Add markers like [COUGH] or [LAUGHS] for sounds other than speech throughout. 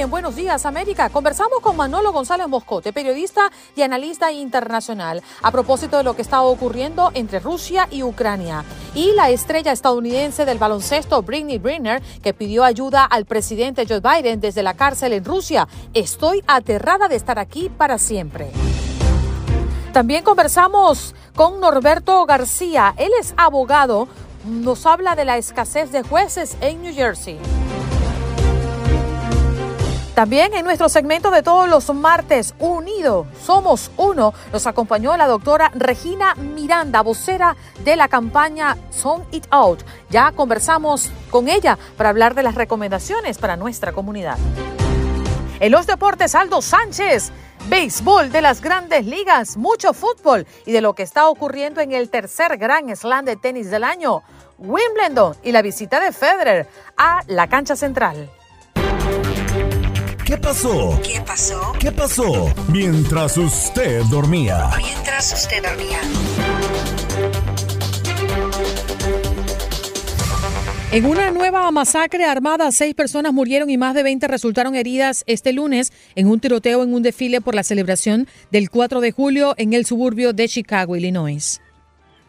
En Buenos Días América conversamos con Manolo González Moscote, periodista y analista internacional, a propósito de lo que está ocurriendo entre Rusia y Ucrania. Y la estrella estadounidense del baloncesto, Britney Brenner, que pidió ayuda al presidente Joe Biden desde la cárcel en Rusia. Estoy aterrada de estar aquí para siempre. También conversamos con Norberto García. Él es abogado. Nos habla de la escasez de jueces en New Jersey. También en nuestro segmento de todos los martes, Unido, Somos Uno, nos acompañó la doctora Regina Miranda, vocera de la campaña Song It Out. Ya conversamos con ella para hablar de las recomendaciones para nuestra comunidad. En los deportes, Aldo Sánchez, béisbol de las grandes ligas, mucho fútbol y de lo que está ocurriendo en el tercer gran slam de tenis del año, Wimbledon y la visita de Federer a la cancha central. ¿Qué pasó? ¿Qué pasó? ¿Qué pasó? Mientras usted dormía. Mientras usted dormía. En una nueva masacre armada, seis personas murieron y más de 20 resultaron heridas este lunes en un tiroteo en un desfile por la celebración del 4 de julio en el suburbio de Chicago, Illinois.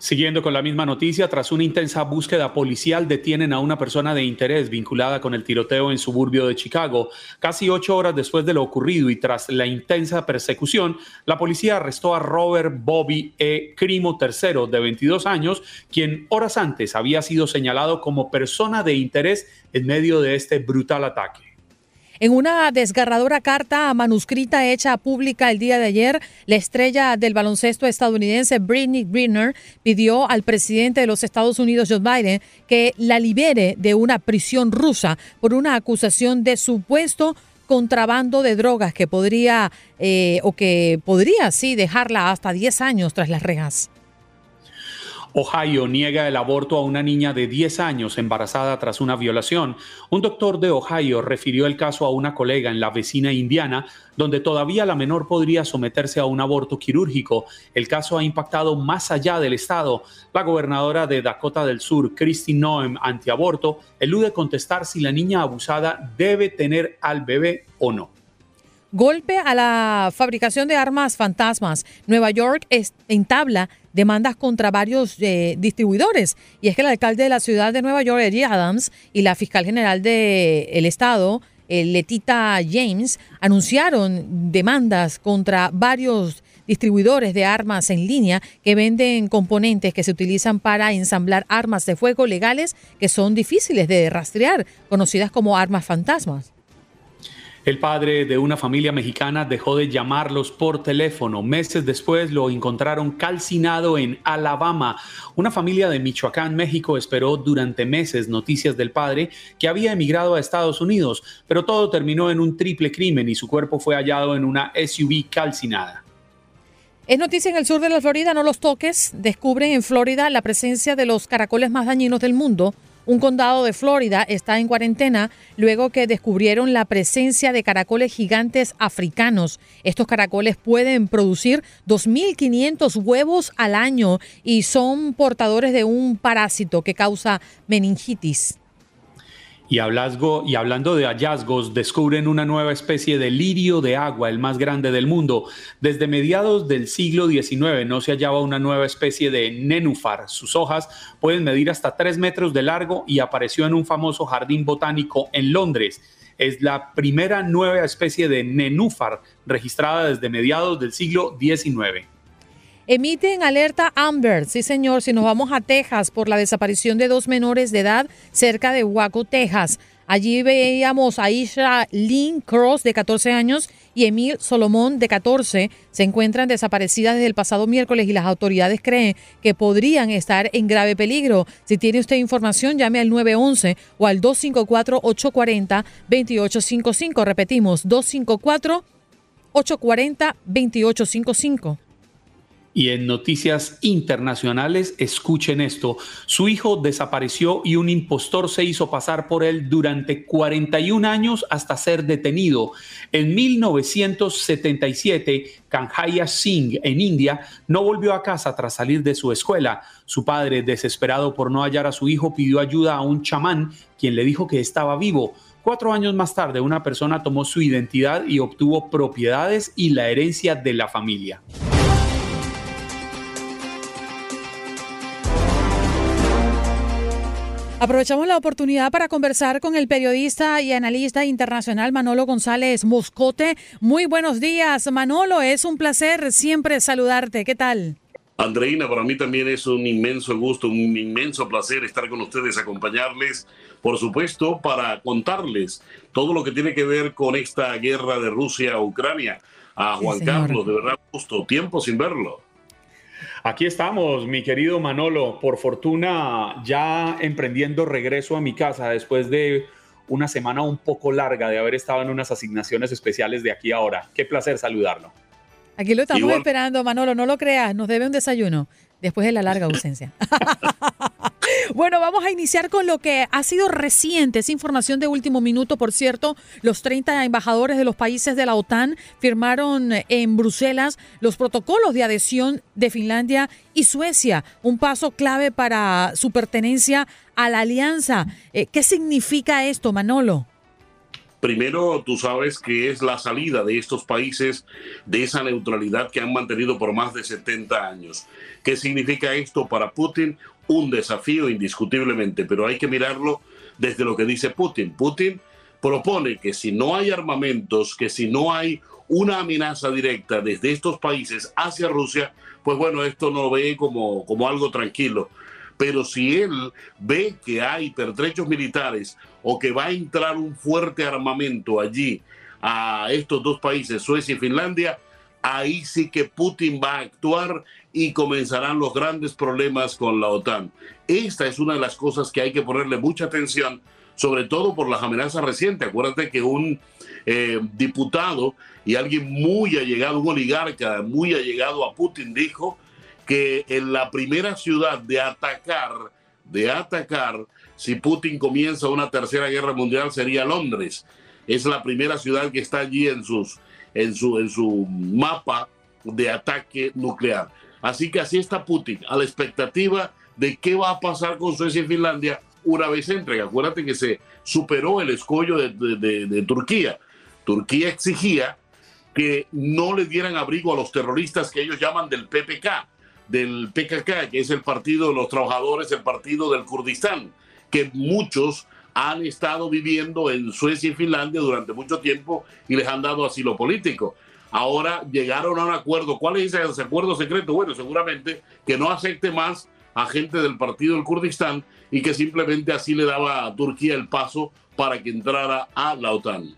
Siguiendo con la misma noticia, tras una intensa búsqueda policial detienen a una persona de interés vinculada con el tiroteo en suburbio de Chicago. Casi ocho horas después de lo ocurrido y tras la intensa persecución, la policía arrestó a Robert Bobby E. Crimo III, de 22 años, quien horas antes había sido señalado como persona de interés en medio de este brutal ataque. En una desgarradora carta manuscrita hecha pública el día de ayer, la estrella del baloncesto estadounidense Britney Greener pidió al presidente de los Estados Unidos, Joe Biden, que la libere de una prisión rusa por una acusación de supuesto contrabando de drogas que podría eh, o que podría sí dejarla hasta 10 años tras las rejas. Ohio niega el aborto a una niña de 10 años embarazada tras una violación. Un doctor de Ohio refirió el caso a una colega en la vecina Indiana, donde todavía la menor podría someterse a un aborto quirúrgico. El caso ha impactado más allá del estado. La gobernadora de Dakota del Sur, Christy Noem, antiaborto, elude contestar si la niña abusada debe tener al bebé o no. Golpe a la fabricación de armas fantasmas. Nueva York entabla demandas contra varios eh, distribuidores. Y es que el alcalde de la ciudad de Nueva York, Eddie Adams, y la fiscal general del estado, eh, Letita James, anunciaron demandas contra varios distribuidores de armas en línea que venden componentes que se utilizan para ensamblar armas de fuego legales que son difíciles de rastrear, conocidas como armas fantasmas. El padre de una familia mexicana dejó de llamarlos por teléfono. Meses después lo encontraron calcinado en Alabama. Una familia de Michoacán, México, esperó durante meses noticias del padre que había emigrado a Estados Unidos, pero todo terminó en un triple crimen y su cuerpo fue hallado en una SUV calcinada. Es noticia en el sur de la Florida, no los toques. Descubren en Florida la presencia de los caracoles más dañinos del mundo. Un condado de Florida está en cuarentena luego que descubrieron la presencia de caracoles gigantes africanos. Estos caracoles pueden producir 2.500 huevos al año y son portadores de un parásito que causa meningitis. Y, y, hablando de hallazgos, descubren una nueva especie de lirio de agua, el más grande del mundo. Desde mediados del siglo XIX no se hallaba una nueva especie de nenúfar. Sus hojas pueden medir hasta 3 metros de largo y apareció en un famoso jardín botánico en Londres. Es la primera nueva especie de nenúfar registrada desde mediados del siglo XIX. Emiten alerta Amber, sí señor, si nos vamos a Texas por la desaparición de dos menores de edad cerca de Waco, Texas. Allí veíamos a Isha Lynn Cross, de 14 años, y Emil Solomón, de 14. Se encuentran desaparecidas desde el pasado miércoles y las autoridades creen que podrían estar en grave peligro. Si tiene usted información, llame al 911 o al 254-840-2855. Repetimos, 254-840-2855. Y en noticias internacionales, escuchen esto. Su hijo desapareció y un impostor se hizo pasar por él durante 41 años hasta ser detenido. En 1977, Kanhaya Singh, en India, no volvió a casa tras salir de su escuela. Su padre, desesperado por no hallar a su hijo, pidió ayuda a un chamán, quien le dijo que estaba vivo. Cuatro años más tarde, una persona tomó su identidad y obtuvo propiedades y la herencia de la familia. Aprovechamos la oportunidad para conversar con el periodista y analista internacional Manolo González Moscote. Muy buenos días, Manolo. Es un placer siempre saludarte. ¿Qué tal? Andreina, para mí también es un inmenso gusto, un inmenso placer estar con ustedes, acompañarles, por supuesto, para contarles todo lo que tiene que ver con esta guerra de Rusia a Ucrania. A Juan Carlos, de verdad, justo tiempo sin verlo. Aquí estamos, mi querido Manolo, por fortuna ya emprendiendo regreso a mi casa después de una semana un poco larga de haber estado en unas asignaciones especiales de aquí a ahora. Qué placer saludarlo. Aquí lo estamos esperando, Manolo, no lo creas, nos debe un desayuno después de la larga ausencia. [LAUGHS] bueno, vamos a iniciar con lo que ha sido reciente, es información de último minuto, por cierto, los 30 embajadores de los países de la OTAN firmaron en Bruselas los protocolos de adhesión de Finlandia y Suecia, un paso clave para su pertenencia a la alianza. Eh, ¿Qué significa esto, Manolo? Primero, tú sabes que es la salida de estos países de esa neutralidad que han mantenido por más de 70 años. ¿Qué significa esto para Putin? Un desafío indiscutiblemente, pero hay que mirarlo desde lo que dice Putin. Putin propone que si no hay armamentos, que si no hay una amenaza directa desde estos países hacia Rusia, pues bueno, esto no lo ve como, como algo tranquilo. Pero si él ve que hay pertrechos militares o que va a entrar un fuerte armamento allí a estos dos países, Suecia y Finlandia, ahí sí que Putin va a actuar y comenzarán los grandes problemas con la OTAN. Esta es una de las cosas que hay que ponerle mucha atención, sobre todo por las amenazas recientes. Acuérdate que un eh, diputado y alguien muy allegado, un oligarca muy allegado a Putin, dijo que en la primera ciudad de atacar, de atacar, si Putin comienza una tercera guerra mundial sería Londres. Es la primera ciudad que está allí en, sus, en, su, en su mapa de ataque nuclear. Así que así está Putin, a la expectativa de qué va a pasar con Suecia y Finlandia una vez entre. Acuérdate que se superó el escollo de, de Turquía. Turquía exigía que no le dieran abrigo a los terroristas que ellos llaman del PPK, del PKK, que es el partido de los trabajadores, el partido del Kurdistán que muchos han estado viviendo en Suecia y Finlandia durante mucho tiempo y les han dado asilo político. Ahora llegaron a un acuerdo. ¿Cuál es ese acuerdo secreto? Bueno, seguramente que no acepte más a gente del partido del Kurdistán y que simplemente así le daba a Turquía el paso para que entrara a la OTAN.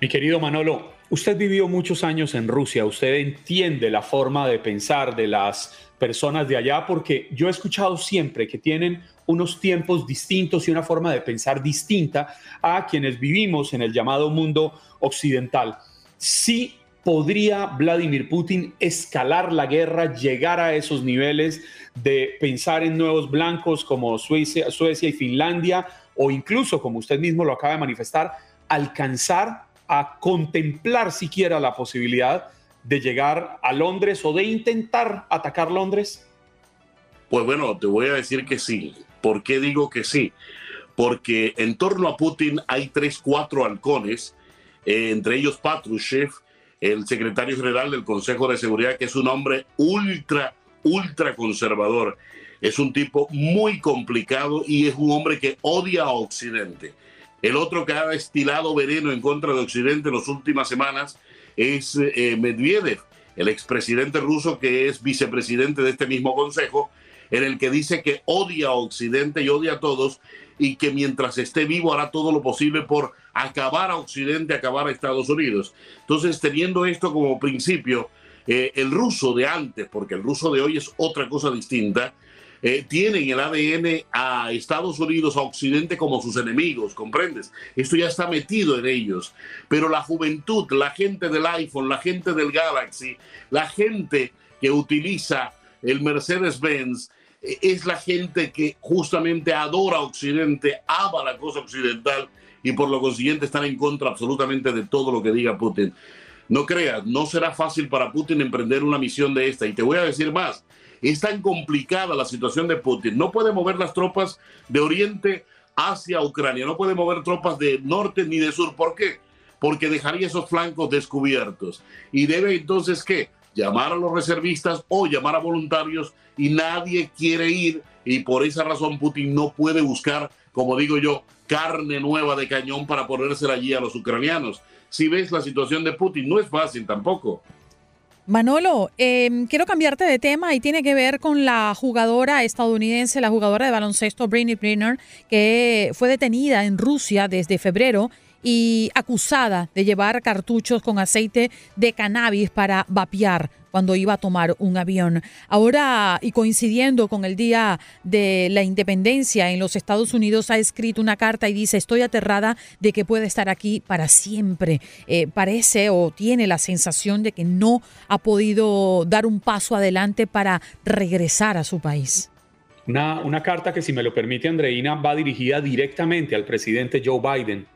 Mi querido Manolo, usted vivió muchos años en Rusia, usted entiende la forma de pensar de las personas de allá porque yo he escuchado siempre que tienen unos tiempos distintos y una forma de pensar distinta a quienes vivimos en el llamado mundo occidental. Sí podría Vladimir Putin escalar la guerra, llegar a esos niveles de pensar en nuevos blancos como Suecia, Suecia y Finlandia, o incluso, como usted mismo lo acaba de manifestar, alcanzar a contemplar siquiera la posibilidad de llegar a Londres o de intentar atacar Londres? Pues bueno, te voy a decir que sí. ¿Por qué digo que sí? Porque en torno a Putin hay tres, cuatro halcones, eh, entre ellos Patrushev, el secretario general del Consejo de Seguridad, que es un hombre ultra, ultra conservador. Es un tipo muy complicado y es un hombre que odia a Occidente. El otro que ha destilado veneno en contra de Occidente en las últimas semanas es eh, Medvedev, el expresidente ruso que es vicepresidente de este mismo consejo, en el que dice que odia a Occidente y odia a todos y que mientras esté vivo hará todo lo posible por acabar a Occidente, acabar a Estados Unidos. Entonces, teniendo esto como principio, eh, el ruso de antes, porque el ruso de hoy es otra cosa distinta, eh, tienen el ADN a Estados Unidos, a Occidente como sus enemigos, ¿comprendes? Esto ya está metido en ellos. Pero la juventud, la gente del iPhone, la gente del Galaxy, la gente que utiliza el Mercedes-Benz, eh, es la gente que justamente adora Occidente, ama la cosa occidental y por lo consiguiente están en contra absolutamente de todo lo que diga Putin. No creas, no será fácil para Putin emprender una misión de esta. Y te voy a decir más, es tan complicada la situación de Putin. No puede mover las tropas de Oriente hacia Ucrania, no puede mover tropas de norte ni de sur. ¿Por qué? Porque dejaría esos flancos descubiertos. Y debe entonces, ¿qué? Llamar a los reservistas o llamar a voluntarios y nadie quiere ir. Y por esa razón Putin no puede buscar, como digo yo, carne nueva de cañón para ponérsela allí a los ucranianos. Si ves la situación de Putin, no es fácil tampoco. Manolo, em, quiero cambiarte de tema y tiene que ver con la jugadora estadounidense, la jugadora de baloncesto Britney Brenner, que fue detenida en Rusia desde febrero y acusada de llevar cartuchos con aceite de cannabis para vapear cuando iba a tomar un avión. Ahora, y coincidiendo con el Día de la Independencia en los Estados Unidos, ha escrito una carta y dice, estoy aterrada de que pueda estar aquí para siempre. Eh, parece o tiene la sensación de que no ha podido dar un paso adelante para regresar a su país. Una, una carta que, si me lo permite, Andreina, va dirigida directamente al presidente Joe Biden.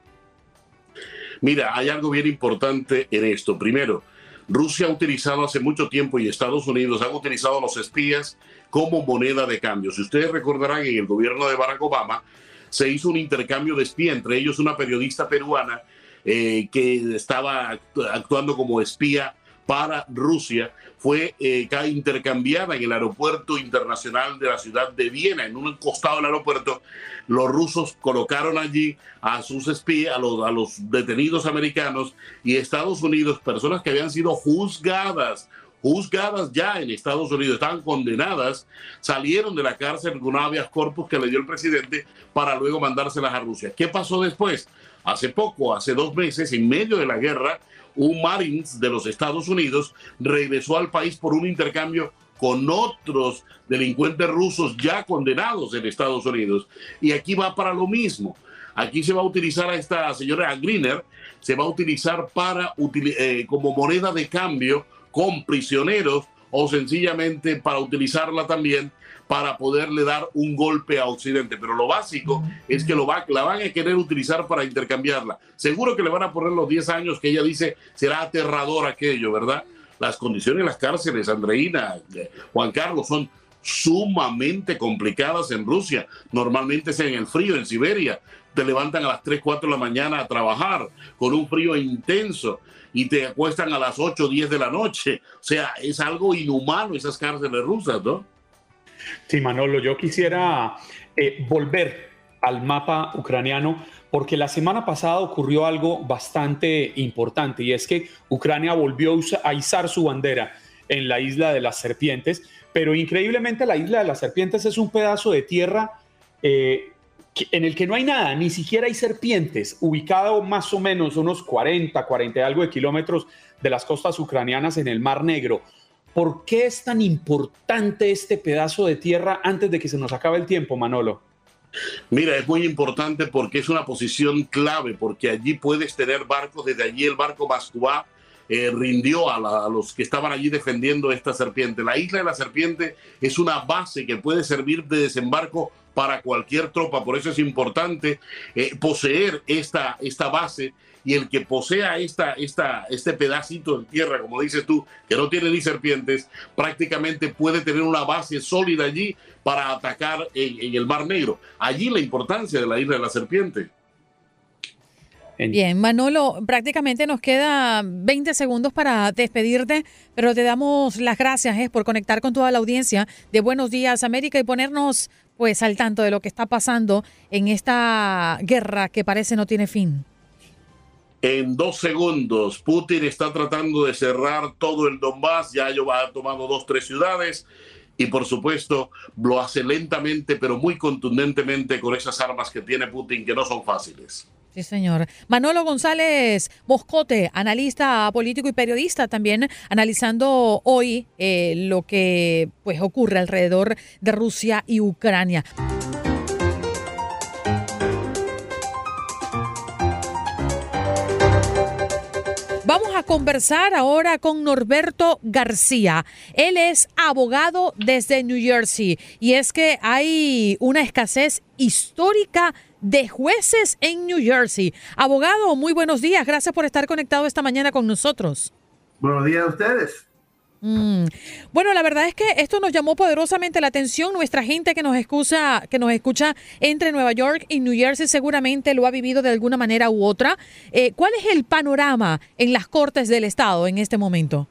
Mira, hay algo bien importante en esto. Primero, Rusia ha utilizado hace mucho tiempo y Estados Unidos han utilizado a los espías como moneda de cambio. Si ustedes recordarán, en el gobierno de Barack Obama se hizo un intercambio de espía, entre ellos una periodista peruana eh, que estaba actuando como espía para Rusia fue eh, intercambiada en el aeropuerto internacional de la ciudad de Viena. En un costado del aeropuerto, los rusos colocaron allí a sus espías, a los, a los detenidos americanos y Estados Unidos, personas que habían sido juzgadas juzgadas ya en Estados Unidos, estaban condenadas, salieron de la cárcel con habeas corpus que le dio el presidente para luego mandárselas a Rusia. ¿Qué pasó después? Hace poco, hace dos meses, en medio de la guerra, un Marines de los Estados Unidos regresó al país por un intercambio con otros delincuentes rusos ya condenados en Estados Unidos. Y aquí va para lo mismo. Aquí se va a utilizar a esta señora Greener, se va a utilizar para eh, como moneda de cambio con prisioneros o sencillamente para utilizarla también para poderle dar un golpe a Occidente. Pero lo básico es que lo va, la van a querer utilizar para intercambiarla. Seguro que le van a poner los 10 años que ella dice será aterrador aquello, ¿verdad? Las condiciones en las cárceles, Andreina, eh, Juan Carlos, son sumamente complicadas en Rusia. Normalmente es en el frío, en Siberia. Te levantan a las 3, 4 de la mañana a trabajar con un frío intenso y te acuestan a las 8 o 10 de la noche. O sea, es algo inhumano esas cárceles rusas, ¿no? Sí, Manolo, yo quisiera eh, volver al mapa ucraniano porque la semana pasada ocurrió algo bastante importante y es que Ucrania volvió a izar su bandera en la isla de las serpientes, pero increíblemente la isla de las serpientes es un pedazo de tierra eh, en el que no hay nada, ni siquiera hay serpientes, ubicado más o menos unos 40, 40 y algo de kilómetros de las costas ucranianas en el Mar Negro. ¿Por qué es tan importante este pedazo de tierra antes de que se nos acabe el tiempo, Manolo? Mira, es muy importante porque es una posición clave, porque allí puedes tener barcos, desde allí el barco Moskva eh, rindió a, los que estaban allí defendiendo esta serpiente. La isla de la serpiente es una base que puede servir de desembarco para cualquier tropa, por eso es importante eh, poseer esta, esta base y el que posea esta, esta, este pedacito de tierra, como dices tú, que no tiene ni serpientes, prácticamente puede tener una base sólida allí para atacar en, el Mar Negro. Allí la importancia de la isla de la serpiente. Bien, Manolo, prácticamente nos queda 20 segundos para despedirte, pero te damos las gracias eh, por conectar con toda la audiencia de Buenos Días América y ponernos pues al tanto de lo que está pasando en esta guerra que parece no tiene fin. En dos segundos. Putin está tratando de cerrar todo el Donbass, ya ellos han tomado dos, tres ciudades y por supuesto lo hace lentamente pero muy contundentemente con esas armas que tiene Putin que no son fáciles. Sí, señor. Manolo González Moscote, analista político y periodista, también analizando hoy eh, lo que pues ocurre alrededor de Rusia y Ucrania. Conversar ahora con Norberto García. Él es abogado desde New Jersey y es que hay una escasez histórica de jueces en New Jersey. Abogado, muy buenos días. Gracias por estar conectado esta mañana con nosotros. Buenos días a ustedes. Mm. Bueno, la verdad es que esto nos llamó poderosamente la atención. Nuestra gente que nos escucha, que nos escucha entre Nueva York y New Jersey seguramente lo ha vivido de alguna manera u otra. Eh, ¿Cuál es el panorama en las cortes del estado en este momento?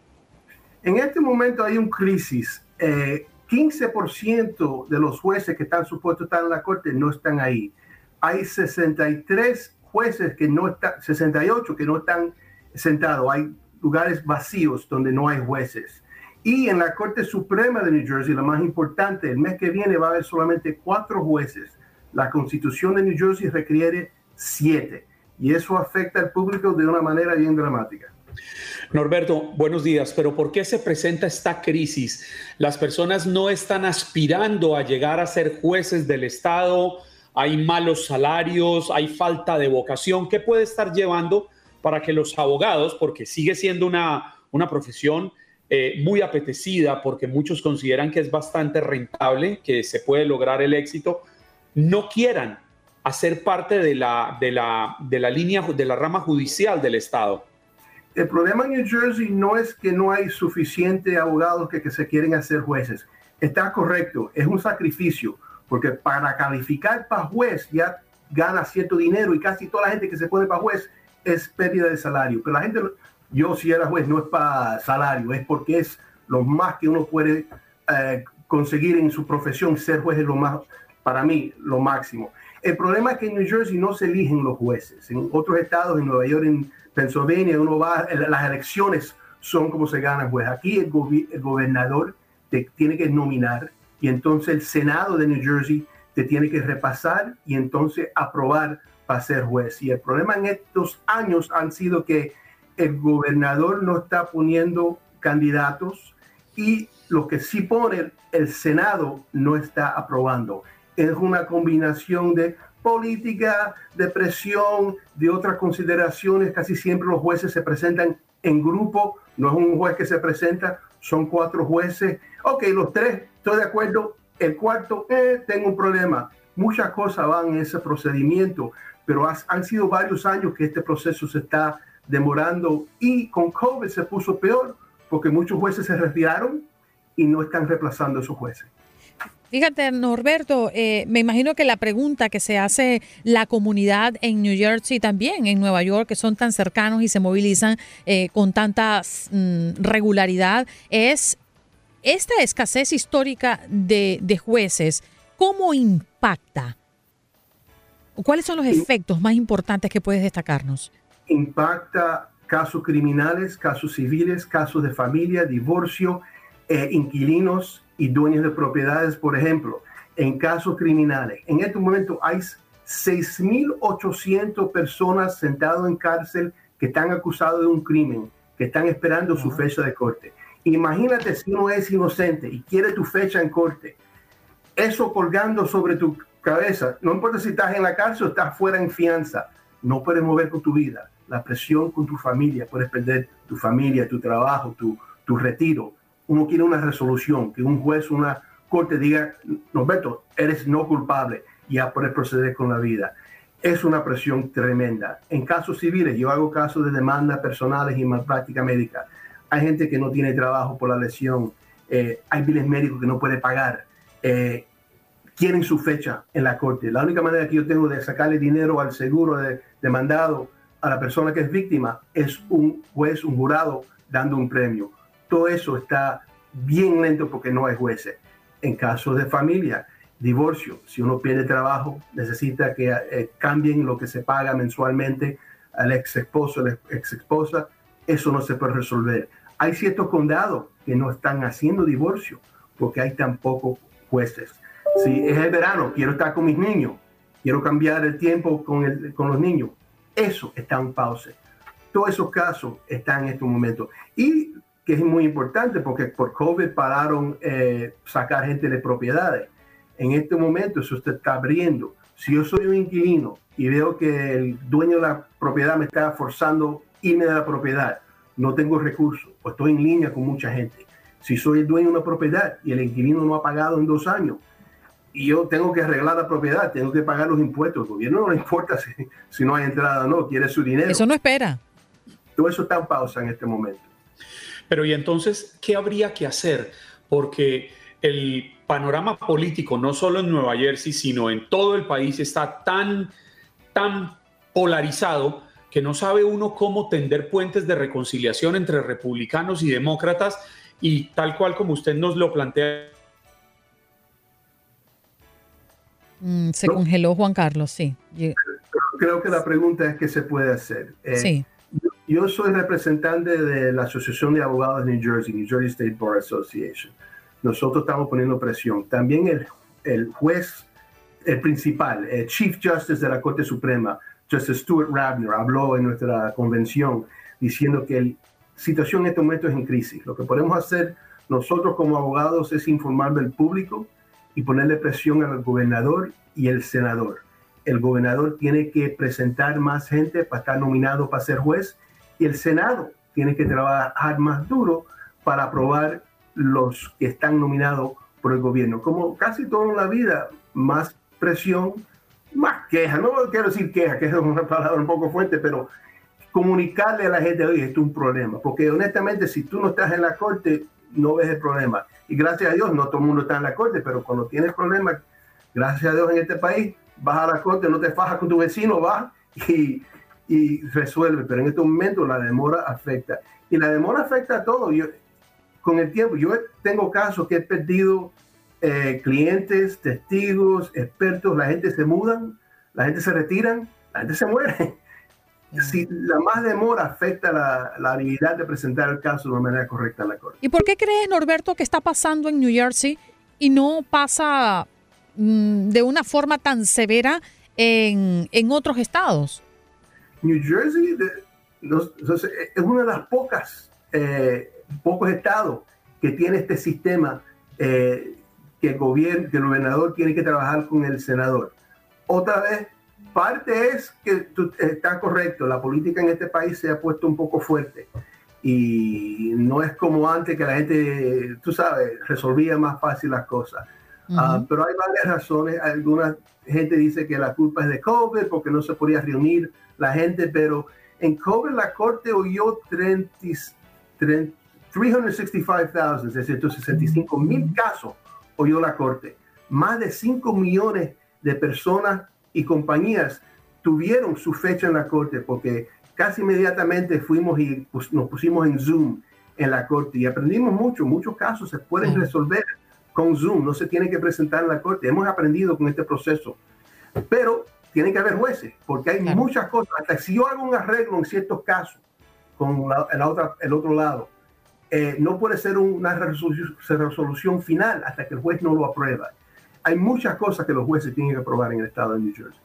En este momento hay un crisis. Eh, 15% de los jueces que están supuestos estar en la corte no están ahí. Hay 63 jueces que no están, 68 que no están sentados. Hay lugares vacíos donde no hay jueces. Y en la Corte Suprema de New Jersey, la más importante, el mes que viene va a haber solamente cuatro jueces. La Constitución de New Jersey requiere siete. Y eso afecta al público de una manera bien dramática. Norberto, buenos días, pero ¿por qué se presenta esta crisis? Las personas no están aspirando a llegar a ser jueces del Estado, hay malos salarios, hay falta de vocación. ¿Qué puede estar llevando para que los abogados, porque sigue siendo una, una profesión eh, muy apetecida, porque muchos consideran que es bastante rentable, que se puede lograr el éxito, no quieran hacer parte de la, de la, de la línea, de la rama judicial del Estado. El problema en New Jersey no es que no hay suficiente abogados que, que se quieren hacer jueces. Está correcto, es un sacrificio, porque para calificar para juez ya gana cierto dinero y casi toda la gente que se pone para juez es pérdida de salario. Pero la gente, yo si era juez, no es para salario, es porque es lo más que uno puede eh, conseguir en su profesión. Ser juez es lo más, para mí, lo máximo. El problema es que en New Jersey no se eligen los jueces. En otros estados, en Nueva York, en Pennsylvania, uno va, las elecciones son como se gana juez. Aquí el, el gobernador te tiene que nominar y entonces el Senado de New Jersey te tiene que repasar y entonces aprobar para ser juez. Y el problema en estos años han sido que el gobernador no está poniendo candidatos y lo que sí pone el Senado no está aprobando. Es una combinación de política, de presión, de otras consideraciones. Casi siempre los jueces se presentan en grupo, no es un juez que se presenta, son cuatro jueces. Ok, los tres, estoy de acuerdo. El cuarto, eh, tengo un problema. Muchas cosas van en ese procedimiento pero han sido varios años que este proceso se está demorando y con COVID se puso peor porque muchos jueces se retiraron y no están reemplazando a esos jueces. Fíjate, Norberto, eh, me imagino que la pregunta que se hace la comunidad en New Jersey también, en Nueva York, que son tan cercanos y se movilizan eh, con tanta mm, regularidad, es esta escasez histórica de, de jueces, ¿cómo impacta ¿Cuáles son los efectos más importantes que puedes destacarnos? Impacta casos criminales, casos civiles, casos de familia, divorcio, eh, inquilinos y dueños de propiedades, por ejemplo. En casos criminales, en este momento hay 6.800 personas sentadas en cárcel que están acusados de un crimen, que están esperando su fecha de corte. Imagínate si uno es inocente y quiere tu fecha en corte. Eso colgando sobre tu cabeza, no importa si estás en la cárcel o estás fuera en fianza, no puedes mover con tu vida. La presión con tu familia, puedes perder tu familia, tu trabajo, tu, tu retiro. Uno quiere una resolución, que un juez, una corte diga, Norberto, eres no culpable, ya puedes proceder con la vida. Es una presión tremenda. En casos civiles, yo hago casos de demandas personales y práctica médica. Hay gente que no tiene trabajo por la lesión, eh, hay biles médicos que no puede pagar. Eh, quieren su fecha en la corte. La única manera que yo tengo de sacarle dinero al seguro de, demandado a la persona que es víctima es un juez, un jurado dando un premio. Todo eso está bien lento porque no hay jueces. En casos de familia, divorcio, si uno pierde trabajo, necesita que eh, cambien lo que se paga mensualmente al ex esposo, la ex esposa, eso no se puede resolver. Hay ciertos condados que no están haciendo divorcio porque hay tan pocos jueces. Si es el verano, quiero estar con mis niños, quiero cambiar el tiempo con, el, con los niños, eso está en pausa. Todos esos casos están en este momento. Y que es muy importante porque por COVID pararon eh, sacar gente de propiedades. En este momento eso se está abriendo. Si yo soy un inquilino y veo que el dueño de la propiedad me está forzando irme de la propiedad, no tengo recursos o estoy en línea con mucha gente. Si soy el dueño de una propiedad y el inquilino no ha pagado en dos años y yo tengo que arreglar la propiedad, tengo que pagar los impuestos, el gobierno no le importa si, si no hay entrada o no, quiere su dinero. Eso no espera. Todo eso está en pausa en este momento. Pero y entonces, ¿qué habría que hacer? Porque el panorama político, no solo en Nueva Jersey, sino en todo el país, está tan, tan polarizado que no sabe uno cómo tender puentes de reconciliación entre republicanos y demócratas y tal cual como usted nos lo plantea. Mm, se congeló Juan Carlos, sí. Creo que la pregunta es qué se puede hacer. Eh, sí. Yo soy representante de la Asociación de Abogados de New Jersey, New Jersey State Bar Association. Nosotros estamos poniendo presión. También el, el juez, el principal, el Chief Justice de la Corte Suprema, Justice Stuart Rabner, habló en nuestra convención diciendo que la situación en este momento es en crisis. Lo que podemos hacer nosotros como abogados es informar del público y ponerle presión al gobernador y el senador. El gobernador tiene que presentar más gente para estar nominado para ser juez y el Senado tiene que trabajar más duro para aprobar los que están nominados por el gobierno. Como casi toda la vida, más presión, más queja. No quiero decir queja, que es una palabra un poco fuerte, pero comunicarle a la gente, oye, esto es un problema. Porque honestamente, si tú no estás en la corte, no ves el problema. Y gracias a Dios, no todo el mundo está en la corte, pero cuando tienes problemas, gracias a Dios en este país, vas a la corte, no te fajas con tu vecino, vas y, y resuelve, pero en este momento la demora afecta. Y la demora afecta a todo. Yo, con el tiempo, yo tengo casos que he perdido eh, clientes, testigos, expertos, la gente se mudan, la gente se retiran, la gente se muere. Si la más demora afecta la, la, habilidad de presentar el caso de una manera correcta en la corte. ¿Y por qué crees, Norberto, que está pasando en New Jersey y no pasa mm, de una forma tan severa en, en otros estados? New Jersey es una de las pocas, eh, pocos estados que tiene este sistema eh, que, el que el gobernador tiene que trabajar con el senador. Otra vez, parte es que está correcto, la política en este país se ha puesto un poco fuerte y no es como antes que la gente, tú sabes, resolvía más fácil las cosas. Ah, pero hay varias razones. Alguna gente dice que la culpa es de COVID porque no se podía reunir la gente, pero en COVID la corte oyó 365,000, es decir, 65 mil casos oyó la corte. Más de 5 millones de personas y compañías tuvieron su fecha en la corte porque casi inmediatamente fuimos y nos pusimos en Zoom en la corte y aprendimos mucho. Muchos casos se pueden resolver con Zoom, no se tiene que presentar en la corte. Hemos aprendido con este proceso. Pero tiene que haber jueces, porque hay muchas cosas. Hasta si yo hago un arreglo en ciertos casos con la, otra, el otro lado, eh, no puede ser una resolución, resolución, final hasta que el juez no lo aprueba. Hay muchas cosas que los jueces tienen que aprobar en el estado de New Jersey.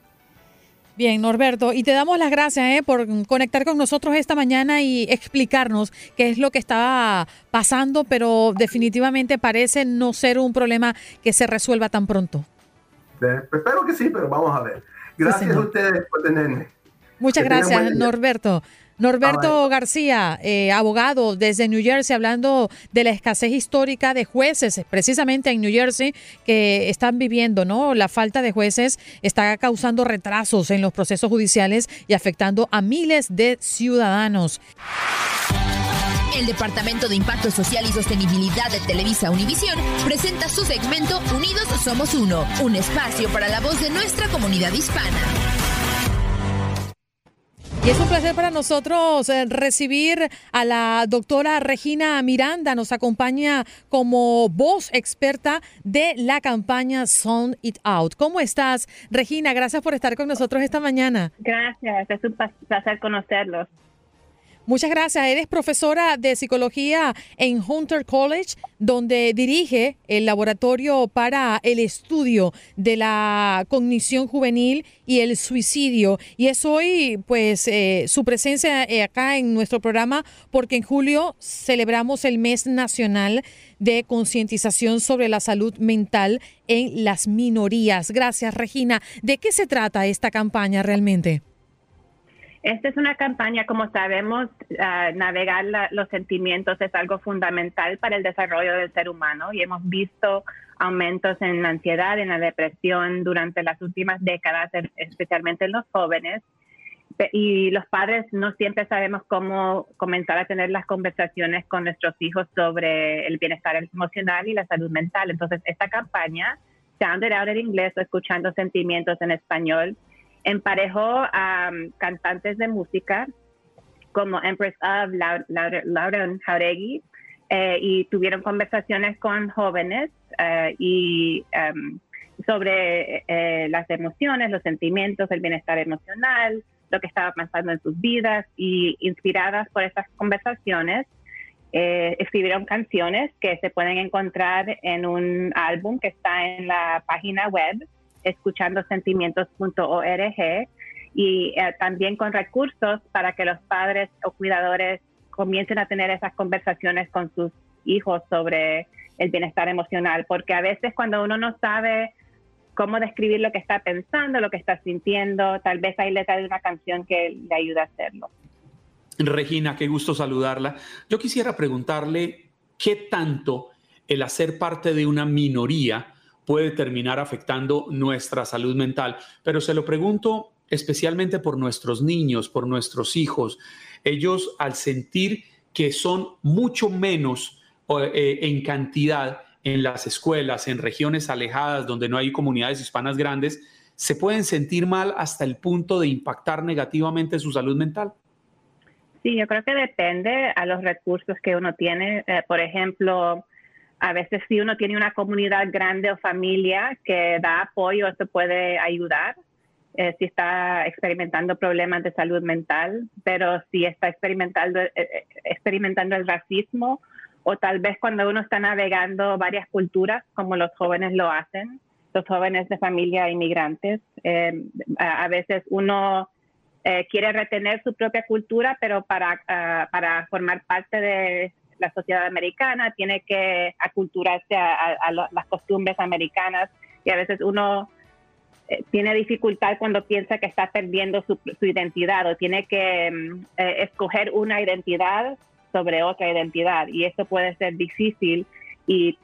Bien, Norberto, y te damos las gracias eh, por conectar con nosotros esta mañana y explicarnos qué es lo que está pasando, pero definitivamente parece no ser un problema que se resuelva tan pronto. Eh, espero que sí, pero vamos a ver. Gracias a ustedes por tenerme. Muchas gracias, Norberto. Norberto García, eh, abogado desde New Jersey, hablando de la escasez histórica de jueces, precisamente en New Jersey, que están viviendo, ¿no? La falta de jueces está causando retrasos en los procesos judiciales y afectando a miles de ciudadanos. El Departamento de Impacto Social y Sostenibilidad de Televisa Univisión presenta su segmento Unidos Somos Uno, un espacio para la voz de nuestra comunidad hispana. Y es un placer para nosotros eh, recibir a la doctora Regina Miranda. Nos acompaña como voz experta de la campaña Sound It Out. ¿Cómo estás, Regina? Gracias por estar con nosotros esta mañana. Gracias, es un placer conocerlos. Muchas gracias. Eres profesora de psicología en Hunter College, donde dirige el laboratorio para el estudio de la cognición juvenil y el suicidio. Y es hoy, pues, eh, su presencia eh, acá en nuestro programa, porque en julio celebramos el mes nacional de concientización sobre la salud mental en las minorías. Gracias, Regina. ¿De qué se trata esta campaña realmente? Esta es una campaña, como sabemos, ah, navegar los sentimientos es algo fundamental para el desarrollo del ser humano y hemos visto aumentos en la ansiedad, en la depresión durante las últimas décadas, especialmente en los jóvenes. Y los padres no siempre sabemos cómo comenzar a tener las conversaciones con nuestros hijos sobre el bienestar emocional y la salud mental. Entonces, esta campaña, Sound It Out en inglés Escuchando Sentimientos en español, emparejó a um, cantantes de música como Empress of, Lauren Jauregui, eh, y tuvieron conversaciones con jóvenes eh, y um, sobre eh, las emociones, los sentimientos, el bienestar emocional, lo que estaba pasando en sus vidas y inspiradas por esas conversaciones, escribieron canciones que se pueden encontrar en un álbum que está en la página web escuchandosentimientos.org y eh, también con recursos para que los padres o cuidadores comiencen a tener esas conversaciones con sus hijos sobre el bienestar emocional, porque a veces cuando uno no sabe cómo describir lo que está pensando, lo que está sintiendo, tal vez hay letra de una canción que le ayuda a hacerlo. Regina, qué gusto saludarla. Yo quisiera preguntarle qué tanto el hacer parte de una minoría puede terminar afectando nuestra salud mental. Pero se lo pregunto especialmente por nuestros niños, por nuestros hijos. Ellos al sentir que son mucho menos eh, en cantidad en las escuelas, en regiones alejadas donde no hay comunidades hispanas grandes, se pueden sentir mal hasta el punto de impactar negativamente su salud mental. Sí, yo creo que depende a los recursos que uno tiene. Eh, por ejemplo, a veces si uno tiene una comunidad grande o familia que da apoyo, eso puede ayudar. Eh, si está experimentando problemas de salud mental, pero si está experimentando, eh, eh, experimentando el racismo o tal vez cuando uno está navegando varias culturas, como los jóvenes lo hacen, los jóvenes de familia inmigrantes, a, veces uno quiere retener su propia cultura, pero para, ah, para formar parte de la sociedad americana, tiene que aculturarse a, las costumbres americanas y a veces uno eh, tiene dificultad cuando piensa que está perdiendo su, identidad o tiene que mm, eh, escoger una identidad sobre otra identidad y eso puede ser difícil y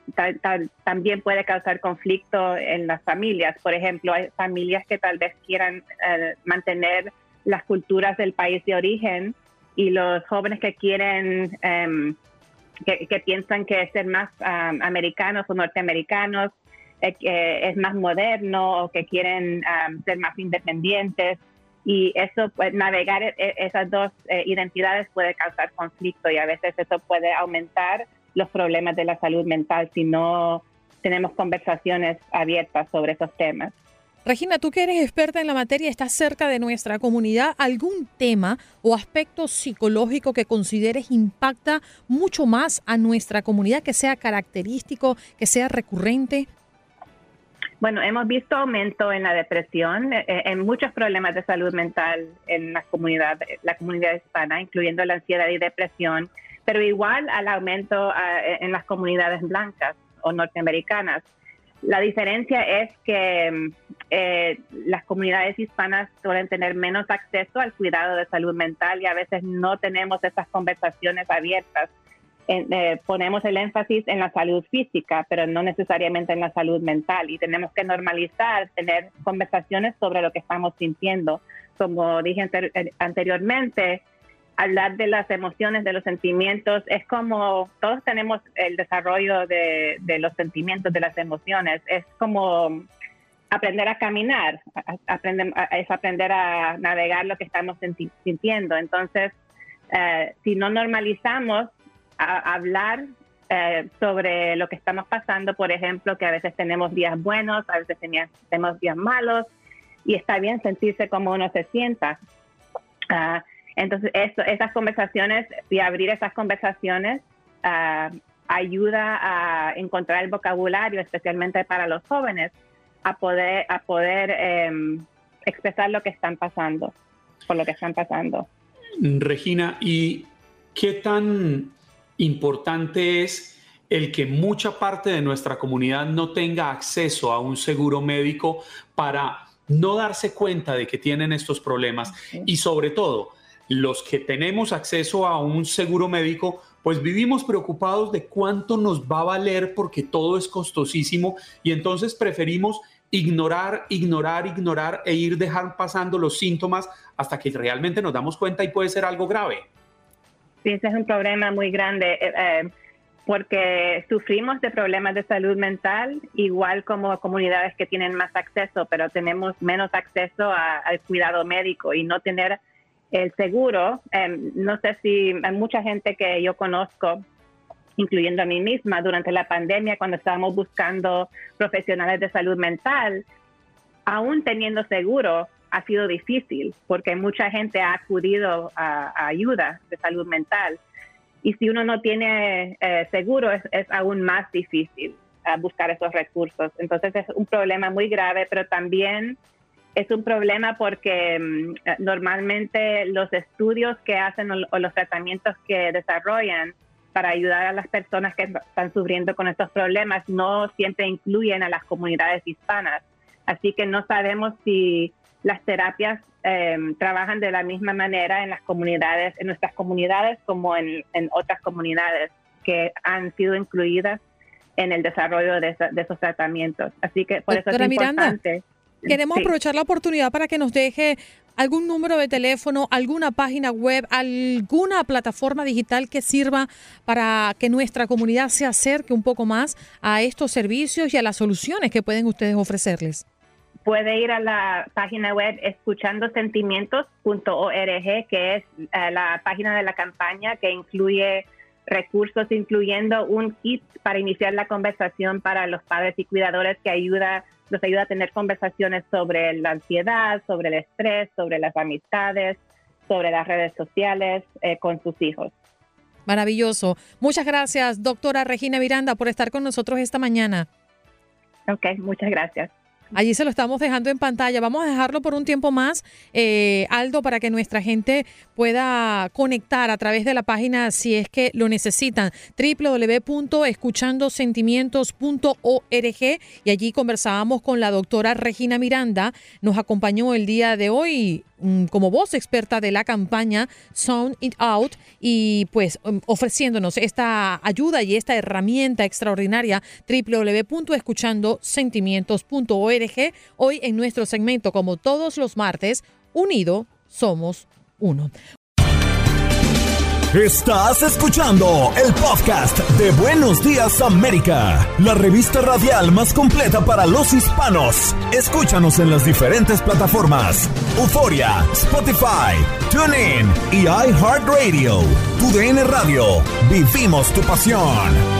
también puede causar conflicto en las familias. Por ejemplo, hay familias que tal vez quieran eh, mantener las culturas del país de origen y los jóvenes que quieren em, que, piensan que ser más americanos o norteamericanos eh, es más moderno o que quieren ser más independientes. Y eso, pues, navegar e, e, esas dos eh, identidades puede causar conflicto y a veces eso puede aumentar los problemas de la salud mental si no tenemos conversaciones abiertas sobre esos temas. Regina, tú que eres experta en la materia, estás cerca de nuestra comunidad, ¿algún tema o aspecto psicológico que consideres impacta mucho más a nuestra comunidad, que sea característico, que sea recurrente? Bueno, hemos visto aumento en la depresión, eh, en muchos problemas de salud mental en la comunidad, la comunidad hispana, incluyendo la ansiedad y depresión, pero igual al aumento ah, en las comunidades blancas o norteamericanas. La diferencia es que mm, eh, las comunidades hispanas suelen tener menos acceso al cuidado de salud mental y a veces no tenemos esas conversaciones abiertas. Eh, ponemos el énfasis en la salud física, pero no necesariamente en la salud mental y tenemos que normalizar, tener conversaciones sobre lo que estamos sintiendo. Como dije anteriormente, hablar de las emociones, de los sentimientos, es como todos tenemos el desarrollo de, los sentimientos, de las emociones, es como aprender a caminar, es aprender a navegar lo que estamos sintiendo. Entonces, eh, si no normalizamos a, hablar eh, sobre lo que estamos pasando, por ejemplo, que a veces tenemos días buenos, a veces tenemos días malos, y está bien sentirse como uno se sienta. Ah, entonces, esas conversaciones y abrir esas conversaciones ah, ayuda a encontrar el vocabulario, especialmente para los jóvenes, a poder, a poder em, expresar lo que están pasando, por lo que están pasando. Regina, ¿y qué tan importante es el que mucha parte de nuestra comunidad no tenga acceso a un seguro médico para no darse cuenta de que tienen estos problemas y sobre todo los que tenemos acceso a un seguro médico, pues vivimos preocupados de cuánto nos va a valer porque todo es costosísimo y entonces preferimos ignorar, ignorar, ignorar e ir dejar pasando los síntomas hasta que realmente nos damos cuenta y puede ser algo grave. Sí, ese es un problema muy grande. Eh, eh, porque sufrimos de problemas de salud mental, igual como comunidades que tienen más acceso, pero tenemos menos acceso al cuidado médico y no tener el seguro. Em, no sé si hay mucha gente que yo conozco, incluyendo a mí misma, durante la pandemia, cuando estábamos buscando profesionales de salud mental, aún teniendo seguro, ha sido difícil porque mucha gente ha acudido a ayuda de salud mental y si uno no tiene eh, seguro es, aún más difícil eh, buscar esos recursos. Entonces es un problema muy grave, pero también es un problema porque mm, normalmente los estudios que hacen o, los tratamientos que desarrollan para ayudar a las personas que están sufriendo con estos problemas no siempre incluyen a las comunidades hispanas. Así que no sabemos si las terapias Em, trabajan de la misma manera en las comunidades, en nuestras comunidades como en, otras comunidades que han sido incluidas en el desarrollo de, esos tratamientos. Así que por eso es importante. Queremos aprovechar la oportunidad para que nos deje algún número de teléfono, alguna página web, alguna plataforma digital que sirva para que nuestra comunidad se acerque un poco más a estos servicios y a las soluciones que pueden ustedes ofrecerles. Puede ir a la página web escuchandosentimientos.org, que es eh, la página de la campaña que incluye recursos, incluyendo un kit para iniciar la conversación para los padres y cuidadores que ayuda, los ayuda a tener conversaciones sobre la ansiedad, sobre el estrés, sobre las amistades, sobre las redes sociales eh, con sus hijos. Maravilloso. Muchas gracias, doctora Regina Miranda, por estar con nosotros esta mañana. Ok, muchas gracias. Allí se lo estamos dejando en pantalla. Vamos a dejarlo por un tiempo más, eh, Aldo, para que nuestra gente pueda conectar a través de la página si es que lo necesitan. www.escuchandosentimientos.org y allí conversábamos con la doctora Regina Miranda. Nos acompañó el día de hoy Mm, como voz experta de la campaña Sound It Out y pues um, ofreciéndonos esta ayuda y esta herramienta extraordinaria www.escuchandosentimientos.org hoy en nuestro segmento como todos los martes Unido somos uno. Estás escuchando el podcast de Buenos Días América, la revista radial más completa para los hispanos. Escúchanos en las diferentes plataformas: Euforia, Spotify, TuneIn y iHeartRadio. Tu DN Radio. Vivimos tu pasión.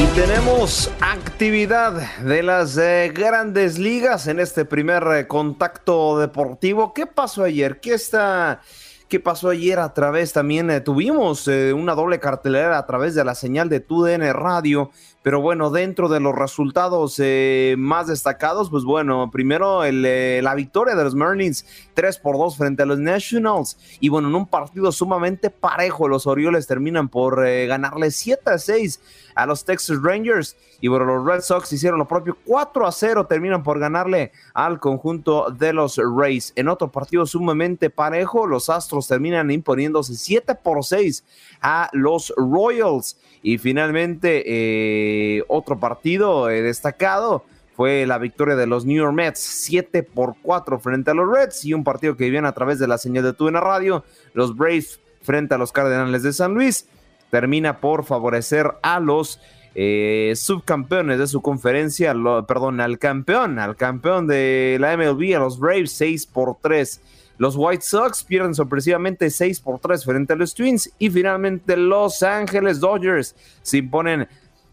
Y tenemos actividad de las eh, grandes ligas en este primer eh, contacto deportivo. ¿Qué pasó ayer? ¿Qué está ¿Qué pasó ayer a través también? Eh, tuvimos una doble cartelera a través de la señal de TUDN Radio, pero bueno, dentro de los resultados eh, más destacados, pues bueno, primero la victoria de los Marlins 3 por 2 frente a los Nationals y bueno, en un partido sumamente parejo, los Orioles terminan por ganarle 7 a 6 a los Texas Rangers. Y bueno, los Red Sox hicieron lo propio 4 a 0, terminan por ganarle al conjunto de los Rays. En otro partido sumamente parejo, los Astros terminan imponiéndose 7 por 6 a los Royals. Y finalmente, eh, otro partido eh, destacado fue la victoria de los New York Mets, 7 por 4 frente a los Reds y un partido que viene a través de la señal de Tuna Radio, los Braves frente a los Cardenales de San Luis, termina por favorecer a los eh, subcampeones de su conferencia, perdón, al campeón, al campeón de la MLB, a los Braves, 6 por 3. Los White Sox pierden sorpresivamente 6 por 3 frente a los Twins y finalmente Los Ángeles Dodgers se imponen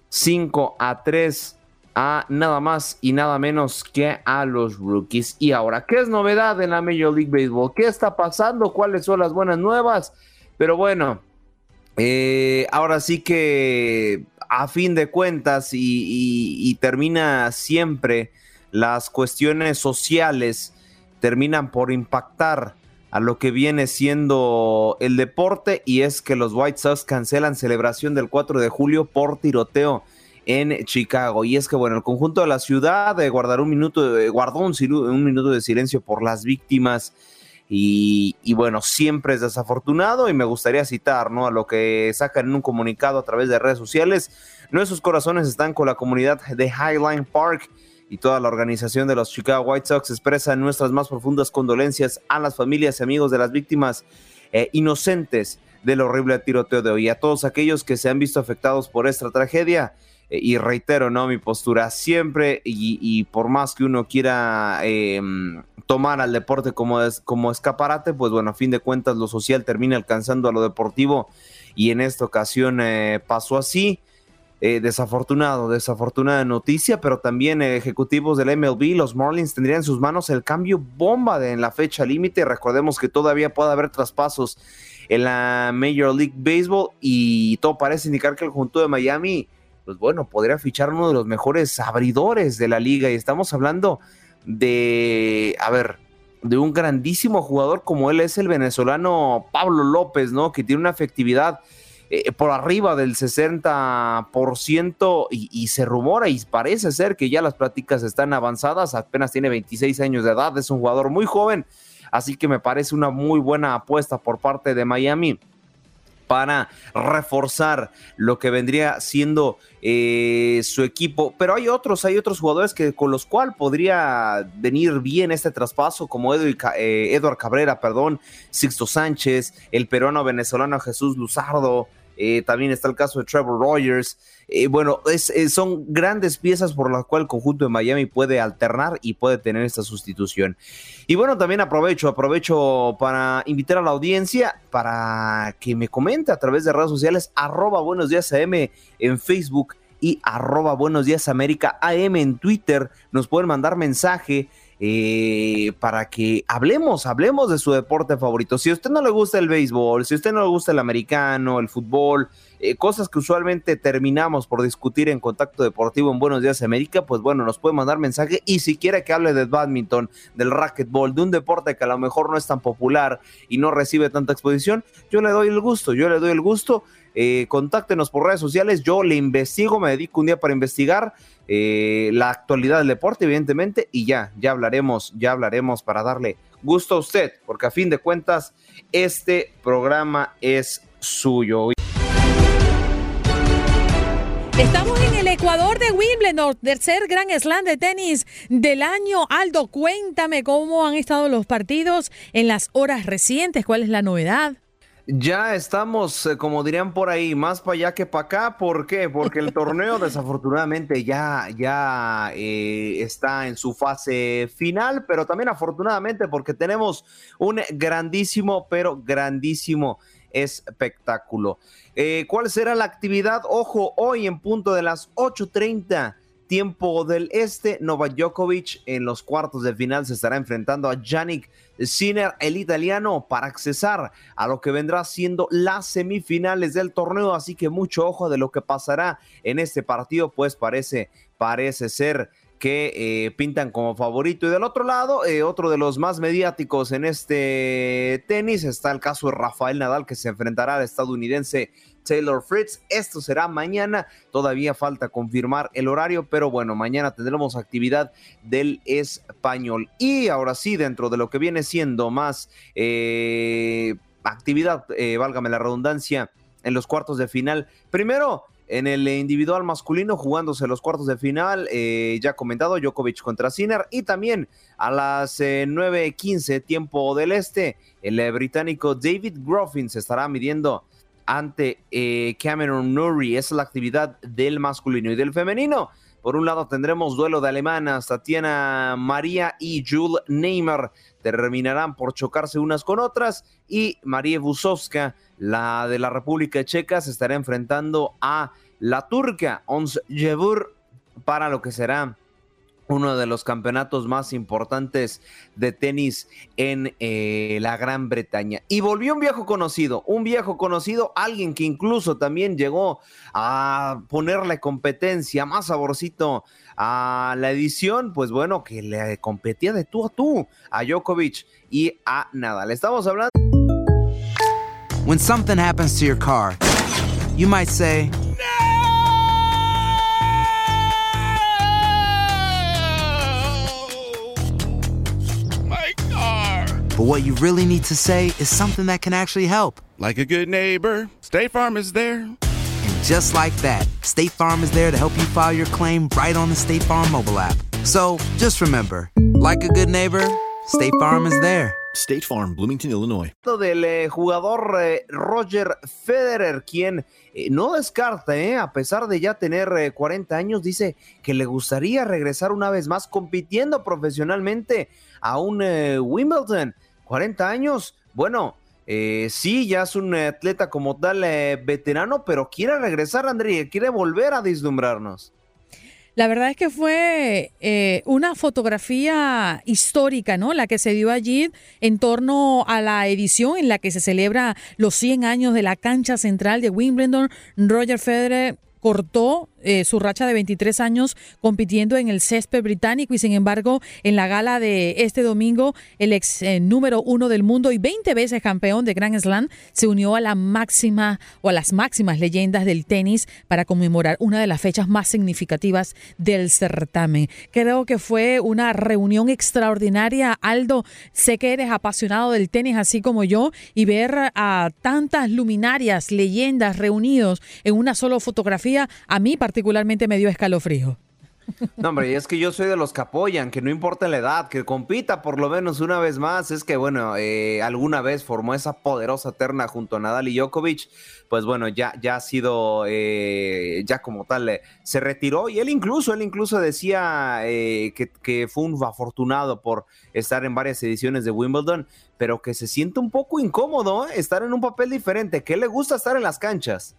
5 a 3 a nada más y nada menos que a los rookies. Y ahora, ¿qué es novedad en la Major League Baseball? ¿Qué está pasando? ¿Cuáles son las buenas nuevas? Pero bueno, eh, ahora sí que a fin de cuentas y, termina siempre las cuestiones sociales terminan por impactar a lo que viene siendo el deporte y es que los White Sox cancelan celebración del 4 de julio por tiroteo en Chicago. Y es que, bueno, el conjunto de la ciudad de guardar un minuto, de, guardó un, un, minuto de silencio por las víctimas. Y, bueno, siempre es desafortunado y me gustaría citar, ¿no? A lo que sacan en un comunicado a través de redes sociales. Nuestros corazones están con la comunidad de Highline Park y toda la organización de los Chicago White Sox expresa nuestras más profundas condolencias a las familias y amigos de las víctimas eh, inocentes del horrible tiroteo de hoy. A todos aquellos que se han visto afectados por esta tragedia, eh, y reitero, ¿no? Mi postura siempre y, por más que uno quiera em, tomar al deporte como, es, como escaparate, pues bueno, a fin de cuentas lo social termina alcanzando a lo deportivo y en esta ocasión eh, pasó así. Eh, desafortunado, desafortunada noticia, pero también ejecutivos del MLB, los Marlins tendrían en sus manos el cambio bomba de, en la fecha límite. Recordemos que todavía puede haber traspasos en la Major League Baseball y todo parece indicar que el conjunto de Miami pues bueno, podría fichar uno de los mejores abridores de la liga. Y estamos hablando de, a ver, de un grandísimo jugador como él es el venezolano Pablo López, ¿no? Que tiene una efectividad eh, por arriba del 60% y, y, se rumora y parece ser que ya las prácticas están avanzadas, apenas tiene 26 años de edad, es un jugador muy joven, así que me parece una muy buena apuesta por parte de Miami para reforzar lo que vendría siendo eh, su equipo. Pero hay otros, hay otros jugadores que con los cuales podría venir bien este traspaso, como eh, Eduard Cabrera, perdón, Sixto Sánchez, el peruano venezolano Jesús Luzardo, eh, también está el caso de Trevor Rogers. Eh, bueno, es, son grandes piezas por las cuales el conjunto de Miami puede alternar y puede tener esta sustitución. Y bueno, también aprovecho, aprovecho para invitar a la audiencia para que me comente a través de redes sociales, arroba buenos días AM en Facebook y arroba buenos días América AM en Twitter. Nos pueden mandar mensaje eh, para que hablemos, hablemos de su deporte favorito. Si a usted no le gusta el béisbol, si a usted no le gusta el americano, el fútbol, eh, cosas que usualmente terminamos por discutir en Contacto Deportivo en Buenos Días América, pues bueno, nos puede mandar mensaje y si quiere que hable de badminton, del racquetball, de un deporte que a lo mejor no es tan popular y no recibe tanta exposición, yo le doy el gusto, yo le doy el gusto. Eh, contáctenos por redes sociales, yo le investigo, me dedico un día para investigar eh, la actualidad del deporte, evidentemente, y ya, ya hablaremos, ya hablaremos para darle gusto a usted, porque a fin de cuentas, este programa es suyo. Estamos en el Ecuador de Wimbledon, tercer gran slam de tenis del año. Aldo, cuéntame cómo han estado los partidos en las horas recientes, cuál es la novedad. Ya estamos, eh, como dirían por ahí, más para allá que para acá. ¿Por qué? Porque el torneo [LAUGHS] desafortunadamente ya, ya eh, está en su fase final, pero también afortunadamente porque tenemos un grandísimo, pero grandísimo espectáculo. Eh, ¿Cuál será la actividad? Ojo, hoy en punto de las 8.30 tiempo del este, Novak Djokovic en los cuartos de final se estará enfrentando a Yannick Sinner, el italiano, para accesar a lo que vendrá siendo las semifinales del torneo. Así que mucho ojo de lo que pasará en este partido, pues parece, parece ser que eh, pintan como favorito. Y del otro lado, eh, otro de los más mediáticos en este tenis está el caso de Rafael Nadal, que se enfrentará al estadounidense Taylor Fritz. Esto será mañana. Todavía falta confirmar el horario, pero bueno, mañana tendremos actividad del español. Y ahora sí, dentro de lo que viene siendo más... Eh, actividad, eh, válgame la redundancia, en los cuartos de final. Primero, en el individual masculino, jugándose los cuartos de final, eh, ya comentado, Djokovic contra Sinner, y también a las 9.15 tiempo del este, el británico David Groffin se estará midiendo ante Cameron Norrie. Esa es la actividad del masculino y del femenino. Por un lado tendremos duelo de alemanas, Tatiana María y Jules Neymar terminarán por chocarse unas con otras y María Busowska, la de la República Checa, se estará enfrentando a la turca Ons Jebur para lo que será uno de los campeonatos más importantes de tenis en eh, la Gran Bretaña. Y volvió un viejo conocido, un viejo conocido, alguien que incluso también llegó a ponerle competencia, más saborcito a la edición, pues bueno, que le competía de tú a tú a Djokovic y a Nadal. Estamos hablando... When something happens to your car, you might say... But what you really need to say is something that can actually help. Like a good neighbor, State Farm is there. And just like that, State Farm is there to help you file your claim right on the State Farm mobile app. So just remember, like a good neighbor, State Farm is there. State Farm, Bloomington, Illinois. Del eh, jugador eh, Roger Federer, quien eh, no descarta, eh, a pesar de ya tener 40 años, dice que le gustaría regresar una vez más compitiendo profesionalmente a un Wimbledon. 40 años, bueno, eh, sí, ya es un atleta como tal eh, veterano, pero quiere regresar, André, quiere volver a deslumbrarnos. La verdad es que fue eh, una fotografía histórica, ¿no? La que se dio allí en torno a la edición en la que se celebra los 100 años de la cancha central de Wimbledon. Roger Federer cortó eh, su racha de 23 años compitiendo en el césped británico y sin embargo en la gala de este domingo el ex eh, número uno del mundo y 20 veces campeón de Grand Slam se unió a la máxima o a las máximas leyendas del tenis para conmemorar una de las fechas más significativas del certamen. Creo que fue una reunión extraordinaria. Aldo, sé que eres apasionado del tenis así como yo y ver a tantas luminarias, leyendas reunidos en una sola fotografía a mí me dio escalofrío. No, hombre, es que yo soy de los que apoyan, que no importa la edad, que compita por lo menos una vez más. Es que, bueno, eh, alguna vez formó esa poderosa terna junto a Nadal y Djokovic. Pues bueno, ya, ya ha sido, eh, ya como tal, eh, se retiró. Y él incluso, él incluso decía que, que fue un afortunado por estar en varias ediciones de Wimbledon, pero que se siente un poco incómodo estar en un papel diferente, que le gusta estar en las canchas.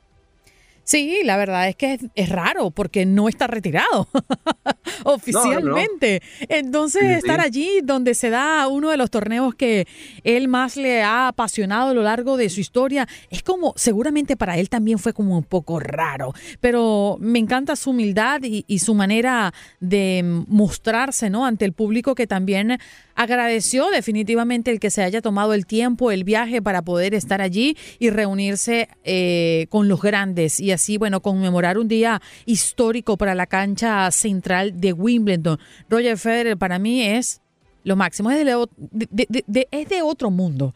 Sí, la verdad es que es, raro porque no está retirado [LAUGHS] oficialmente. Entonces, estar allí donde se da uno de los torneos que él más le ha apasionado a lo largo de su historia, es como, seguramente para él también fue como un poco raro, pero me encanta su humildad y, y su manera de mostrarse, ¿no? Ante el público que también agradeció definitivamente el que se haya tomado el tiempo, el viaje para poder estar allí y reunirse eh, con los grandes y así, bueno, conmemorar un día histórico para la cancha central de Wimbledon. Roger Federer para mí es lo máximo, es de, es de otro mundo.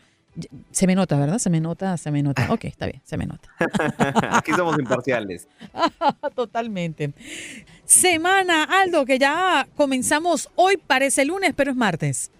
Se me nota, ¿verdad? Se me nota, se me nota. Ok, está bien, se me nota. [LAUGHS] Aquí somos imparciales. [LAUGHS] Totalmente. Semana, Aldo, que ya comenzamos hoy, parece lunes, pero es martes.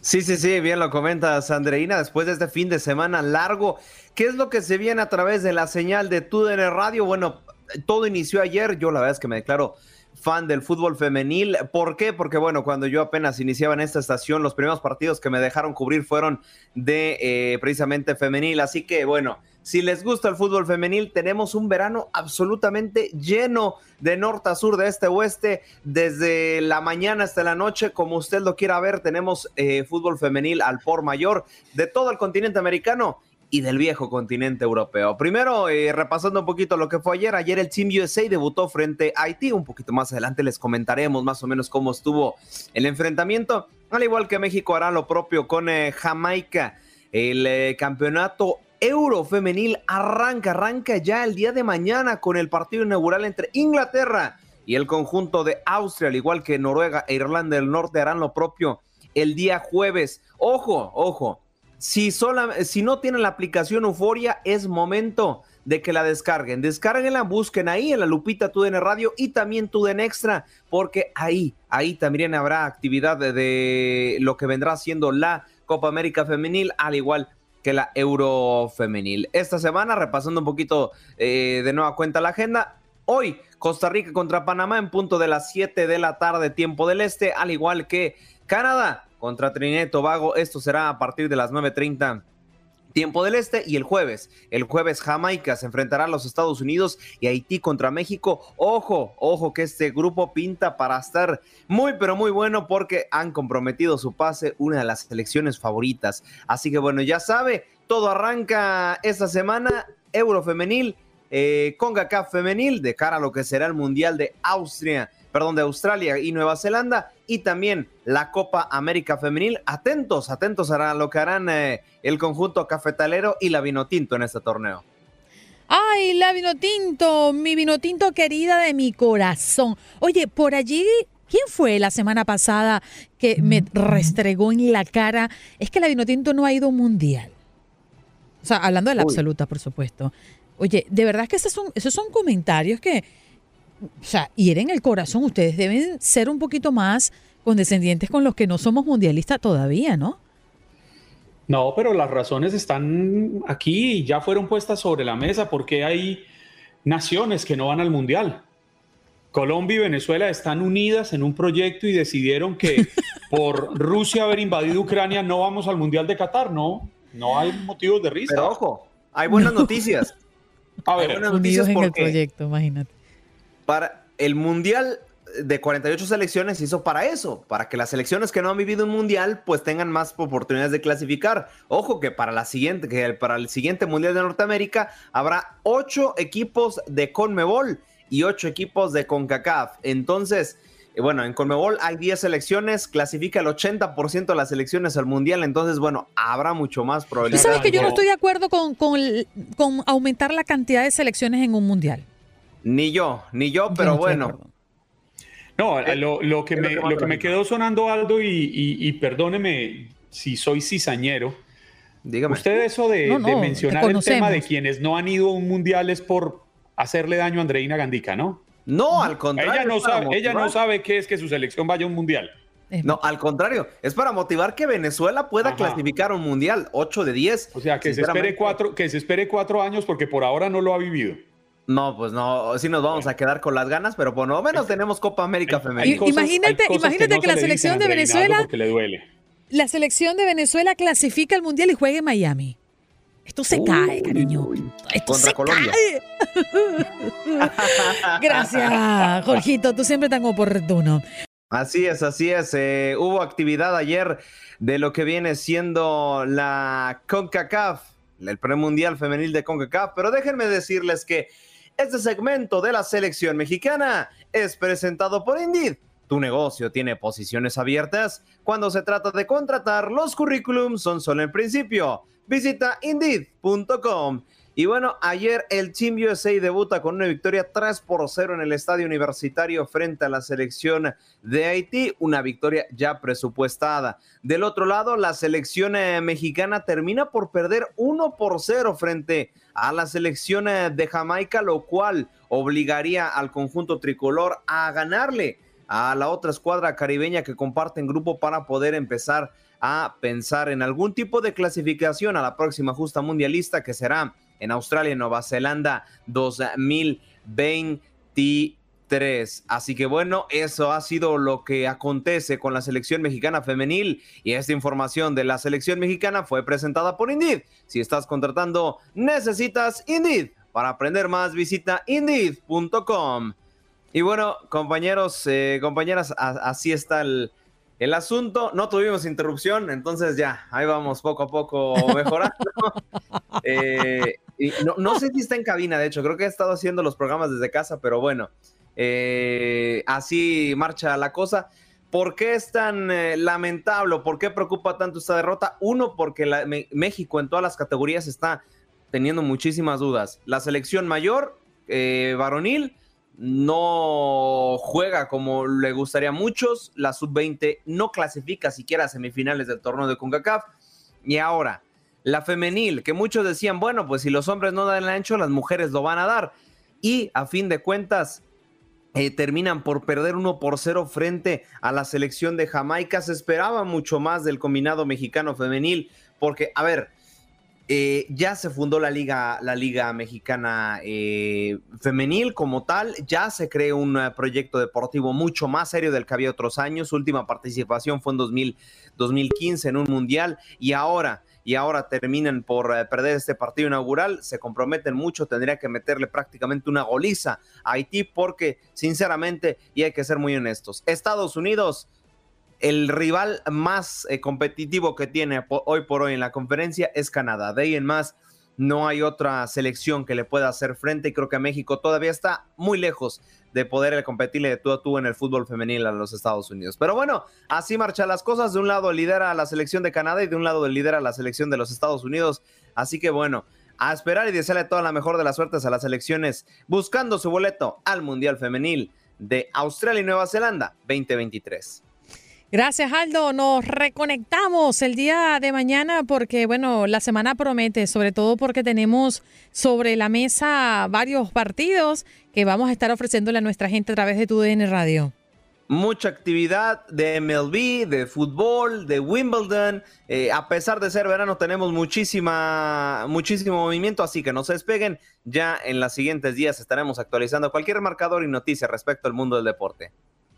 Sí, sí, sí, bien lo comentas, Andreina. Después de este fin de semana largo, ¿qué es lo que se viene a través de la señal de TUDN Radio? Bueno, todo inició ayer. Yo la verdad es que me declaro fan del fútbol femenil. ¿Por qué? Porque bueno, cuando yo apenas iniciaba en esta estación, los primeros partidos que me dejaron cubrir fueron de eh, precisamente femenil. Así que bueno, si les gusta el fútbol femenil, tenemos un verano absolutamente lleno de norte a sur, de este a oeste, desde la mañana hasta la noche, como usted lo quiera ver, tenemos eh, fútbol femenil al por mayor de todo el continente americano y del viejo continente europeo. Primero, eh, repasando un poquito lo que fue ayer, ayer el Team USA debutó frente a Haití, un poquito más adelante les comentaremos más o menos cómo estuvo el enfrentamiento, al igual que México hará lo propio con eh, Jamaica. El eh, campeonato Euro femenil arranca, arranca ya el día de mañana con el partido inaugural entre Inglaterra y el conjunto de Austria, al igual que Noruega e Irlanda del Norte harán lo propio el día jueves. Ojo, ojo, Si, sola, si no tienen la aplicación Euforia, es momento de que la descarguen. Descárguenla, busquen ahí en la lupita TUDN Radio y también TUDN Extra, porque ahí, ahí también habrá actividad de, lo que vendrá siendo la Copa América Femenil, al igual que la Euro Femenil. Esta semana, repasando un poquito eh, de nueva cuenta la agenda, hoy Costa Rica contra Panamá en punto de las 7 de la tarde, tiempo del este, al igual que Canadá contra Trinidad y Tobago. Esto será a partir de las 9.30 tiempo del este y el jueves. El jueves Jamaica se enfrentará a los Estados Unidos y Haití contra México. Ojo, ojo que este grupo pinta para estar muy pero muy bueno porque han comprometido su pase una de las selecciones favoritas. Así que bueno, ya sabe, todo arranca esta semana Eurofemenil eh, CONCACAF femenil de cara a lo que será el Mundial de Austria perdón, de Australia y Nueva Zelanda y también la Copa América Femenil. Atentos, atentos a lo que harán eh, el conjunto cafetalero y la Vinotinto en este torneo. Ay, la Vinotinto, mi Vinotinto querida de mi corazón. Oye, por allí ¿Quién fue la semana pasada que me restregó en la cara? Es que la Vinotinto no ha ido a un mundial. O sea, hablando de la absoluta, por supuesto. Oye, de verdad que esos son, esos son comentarios que, o sea, hieren el corazón. Ustedes deben ser un poquito más condescendientes con los que no somos mundialistas todavía, ¿no? No, pero las razones están aquí y ya fueron puestas sobre la mesa porque hay naciones que no van al mundial. Colombia y Venezuela están unidas en un proyecto y decidieron que [LAUGHS] por Rusia haber invadido Ucrania no vamos al mundial de Qatar, no, no hay motivos de risa. Pero ojo, hay buenas [LAUGHS] noticias. A ver, hay buenas Unidos noticias en el proyecto, imagínate. Para el mundial de 48 selecciones se hizo para eso, para que las selecciones que no han vivido un mundial pues tengan más oportunidades de clasificar. Ojo que para la siguiente, que para el siguiente mundial de Norteamérica habrá ocho equipos de CONMEBOL y ocho equipos de CONCACAF. Entonces, eh, bueno, en CONMEBOL hay 10 selecciones, clasifica el 80% de las selecciones al mundial, entonces bueno, habrá mucho más probabilidad. sabes que yo no estoy de acuerdo con, con, el- con aumentar la cantidad de selecciones en un mundial. Ni yo, ni yo, pero no bueno. No, lo, lo que, me, lo que me quedó sonando, Aldo, y, y- y perdóneme si soy cizañero. Dígame. Usted eso de, No, no, de te mencionar el tema de quienes no han ido a un mundial es por hacerle daño a Andreina Gandica, ¿no? No, al contrario. Ella no, es para sabe, ella no motivar. sabe qué es que su selección vaya a un mundial. No, al contrario, es para motivar que Venezuela pueda Ajá. clasificar a un mundial, 8 de 10. O sea, que se, espere cuatro, que se espere cuatro años porque por ahora no lo ha vivido. No, pues no, sí nos vamos a quedar con las ganas, pero por lo menos tenemos Copa América cosas- imagínate- imagínate no que la le selección de Venezuela- Porque le duele. La selección de Venezuela clasifica al mundial y juega en Miami. Esto se cae, cariño. Esto Contra se Colombia. cae. Gracias, Jorgito. Tú siempre tan oportuno. Así es, así es. eh, hubo actividad ayer de lo que viene siendo la CONCACAF, el premundial femenil de CONCACAF, pero déjenme decirles que este segmento de la selección mexicana es presentado por Indeed. Tu negocio tiene posiciones abiertas. Cuando se trata de contratar, los currículums son solo en principio. Visita Indeed.com. Y bueno, ayer el Team USA debuta con una victoria 3 por 0 en el estadio universitario frente a la selección de Haití, una victoria ya presupuestada. Del otro lado, la selección eh, mexicana termina por perder 1 por 0 frente a la selección eh, de Jamaica, lo cual obligaría al conjunto tricolor a ganarle a la otra escuadra caribeña que comparten grupo para poder empezar a pensar en algún tipo de clasificación a la próxima justa mundialista que será en Australia y Nueva Zelanda 2023. Así que bueno, eso ha sido lo que acontece con la selección mexicana femenil y esta información de la selección mexicana fue presentada por Indeed. Si estás contratando, necesitas Indeed. Para aprender más, visita indeed.com. Y bueno, compañeros, eh, compañeras, a- así está el, el asunto. No tuvimos interrupción, entonces ya, ahí vamos poco a poco mejorando. [LAUGHS] Eh, y no, no sé si está en cabina, de hecho, creo que he estado haciendo los programas desde casa, pero bueno, eh, así marcha la cosa. ¿Por qué es tan eh, lamentable? ¿Por qué preocupa tanto esta derrota? Uno, porque México en todas las categorías está teniendo muchísimas dudas. La selección mayor, eh, varonil, no juega como le gustaría a muchos. La sub-20 no clasifica siquiera a semifinales del torneo de CONCACAF. Y ahora, la femenil, que muchos decían, bueno, pues si los hombres no dan el ancho, las mujeres lo van a dar. Y a fin de cuentas, eh, terminan por perder 1 por 0 frente a la selección de Jamaica. Se esperaba mucho más del combinado mexicano femenil, porque, a ver, eh, ya se fundó la liga, la liga mexicana eh, femenil como tal, ya se creó un proyecto deportivo mucho más serio del que había otros años. Su última participación fue en 2000, 2015 en un mundial y ahora y ahora terminan por eh, perder este partido inaugural, se comprometen mucho, tendría que meterle prácticamente una goliza a Haití porque sinceramente, y hay que ser muy honestos, Estados Unidos, el rival más eh, competitivo que tiene hoy por hoy en la conferencia es Canadá. De ahí en más, no hay otra selección que le pueda hacer frente y creo que México todavía está muy lejos de poder competirle de tú a tú en el fútbol femenil a los Estados Unidos. Pero bueno, así marchan las cosas. De un lado lidera la selección de Canadá y de un lado lidera la selección de los Estados Unidos. Así que bueno, a esperar y desearle toda la mejor de las suertes a las selecciones buscando su boleto al Mundial Femenil de Australia y Nueva Zelanda 2023. Gracias, Aldo. Nos reconectamos el día de mañana porque, bueno, la semana promete, sobre todo porque tenemos sobre la mesa varios partidos que vamos a estar ofreciéndole a nuestra gente a través de tu DN Radio. Mucha actividad de MLB, de fútbol, de Wimbledon. Eh, a pesar de ser verano, tenemos muchísima, muchísimo movimiento, así que no se despeguen. Ya en los siguientes días estaremos actualizando cualquier marcador y noticia respecto al mundo del deporte.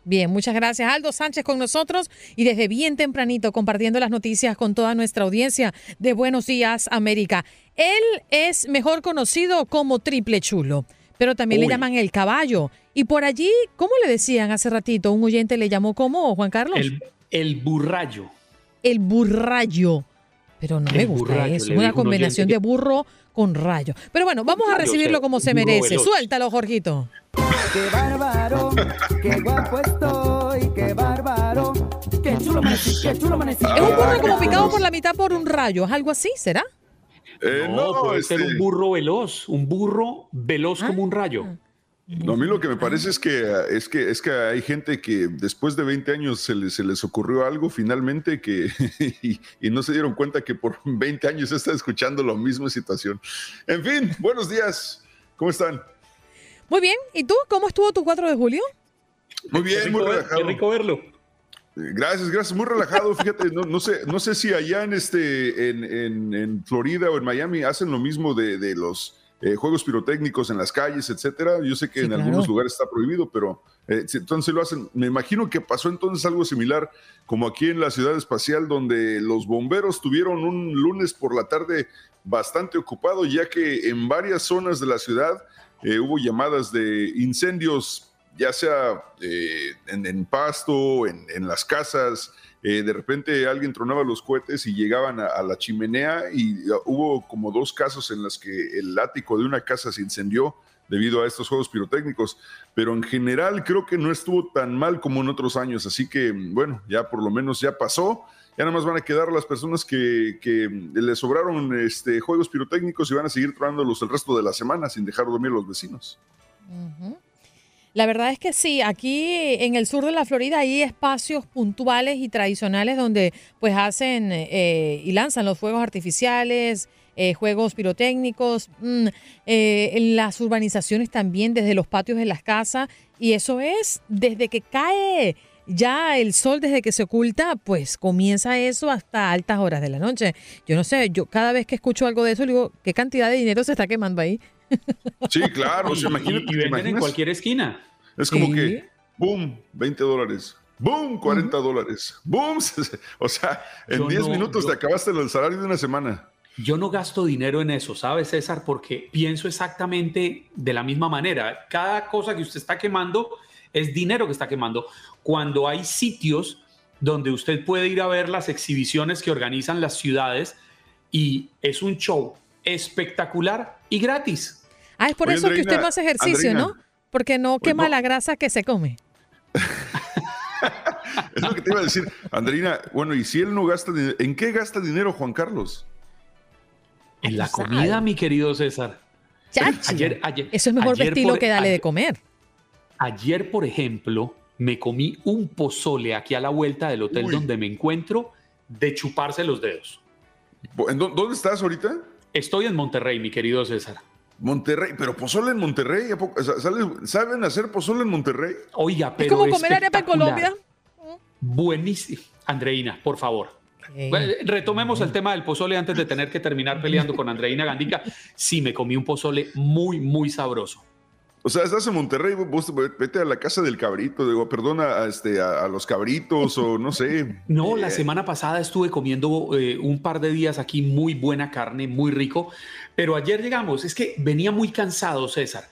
Bien, muchas gracias. Aldo Sánchez con nosotros y desde bien tempranito compartiendo las noticias con toda nuestra audiencia de Buenos Días América. Él es mejor conocido como Triple Chulo, pero también le llaman el caballo. Y por allí, ¿cómo le decían hace ratito? Un oyente le llamó como Juan Carlos. El, el burrayo. El burrayo. Pero no me gusta eso. Una combinación de burro con rayo. Pero bueno, vamos a recibirlo como se merece. Suéltalo, Jorgito. Qué bárbaro, qué guapo estoy, qué bárbaro, qué chulo amanecí, qué chulo amanecí. Es un burro como picado por la mitad por un rayo, ¿es algo así, será? Eh, no, puede ser un burro veloz, un burro veloz como un rayo. No, a mí lo que me parece es que, es que, es que hay gente que después de 20 años se les, se les ocurrió algo finalmente que, [LAUGHS] y, y, no se dieron cuenta que por 20 años está escuchando la misma situación. En fin, buenos días. ¿Cómo están? Muy bien. ¿Y tú? ¿Cómo estuvo tu 4 de julio? Muy bien, muy relajado. Qué rico verlo. Gracias, gracias. Muy relajado. Fíjate, no, no, sé, no sé si allá en, este, en, en, en Florida o en Miami hacen lo mismo de, de los eh, juegos pirotécnicos en las calles, etcétera. Yo sé que sí, en claro. algunos lugares está prohibido, pero eh, entonces lo hacen. Me imagino que pasó entonces algo similar como aquí en la ciudad espacial, donde los bomberos tuvieron un lunes por la tarde bastante ocupado, ya que en varias zonas de la ciudad eh, hubo llamadas de incendios, ya sea eh, en, pasto, en, las casas. Eh, de repente alguien tronaba los cohetes y llegaban a, a, la chimenea y uh, hubo como dos casos en los que el ático de una casa se incendió debido a estos juegos pirotécnicos, pero en general creo que no estuvo tan mal como en otros años, así que bueno, ya por lo menos ya pasó, ya nada más van a quedar las personas que, que les sobraron este, juegos pirotécnicos y van a seguir tronándolos el resto de la semana sin dejar dormir los vecinos. La verdad es que sí, aquí en el sur de la Florida hay espacios puntuales y tradicionales donde pues hacen eh, y lanzan los fuegos artificiales, eh, juegos pirotécnicos, mmm, eh, en las urbanizaciones también, desde los patios de las casas, y eso es desde que cae ya el sol, desde que se oculta, pues comienza eso hasta altas horas de la noche. Yo no sé, yo cada vez que escucho algo de eso, digo, ¿qué cantidad de dinero se está quemando ahí? [LAUGHS] Sí, claro, o sea, imagínate, y, y venden en cualquier esquina. Es como ¿Sí? que, boom, 20 dólares. Boom, 40 uh -huh. dólares. Boom, [LAUGHS] o sea, en yo 10 no, minutos yo... te acabaste el salario de una semana. Yo no gasto dinero en eso, ¿sabes, César? Porque pienso exactamente de la misma manera. Cada cosa que usted está quemando es dinero que está quemando. Cuando hay sitios donde usted puede ir a ver las exhibiciones que organizan las ciudades y es un show espectacular y gratis. Ah, es por Oye, eso Andreina, que usted no hace ejercicio, Andreina, ¿no? Porque no quema pues no. la grasa que se come. [LAUGHS] es lo que te iba a decir. Andreina, bueno, y si él no gasta, ¿en qué gasta dinero Juan Carlos? En la comida, mi querido César. Ayer, ayer, Eso es mejor ayer estilo por, que darle ayer, de comer. Ayer, por ejemplo, me comí un pozole aquí a la vuelta del hotel Uy. donde me encuentro de chuparse los dedos. ¿En dó- ¿Dónde estás ahorita? Estoy en Monterrey, mi querido César. Monterrey, pero pozole en Monterrey, ¿a poco- o sea, ¿sale- ¿saben hacer pozole en Monterrey? Oiga, pero Es como comer arepa en. Colombia. Buenísimo. Andreina, por favor. Bueno, retomemos el tema del pozole antes de tener que terminar peleando con Andreina Gandica. Sí, me comí un pozole muy, muy sabroso. O sea, estás en Monterrey, vos vete a la casa del cabrito, digo, perdona a, este, a, a los cabritos o no sé. [LAUGHS] No, la Eh, semana pasada estuve comiendo eh, un par de días aquí muy buena carne, muy rico, pero ayer llegamos, es que venía muy cansado, César.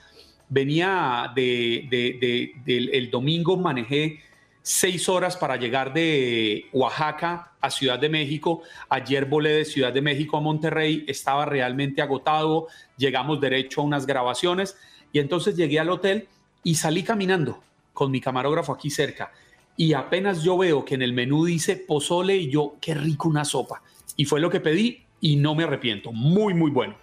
Venía de, de- de- del el domingo, manejé seis horas para llegar de Oaxaca a Ciudad de México. Ayer volé de Ciudad de México a Monterrey, estaba realmente agotado, llegamos derecho a unas grabaciones y entonces llegué al hotel y salí caminando con mi camarógrafo aquí cerca. Y apenas yo veo que en el menú dice pozole y yo, qué rico una sopa. Y fue lo que pedí y no me arrepiento. Muy, muy bueno.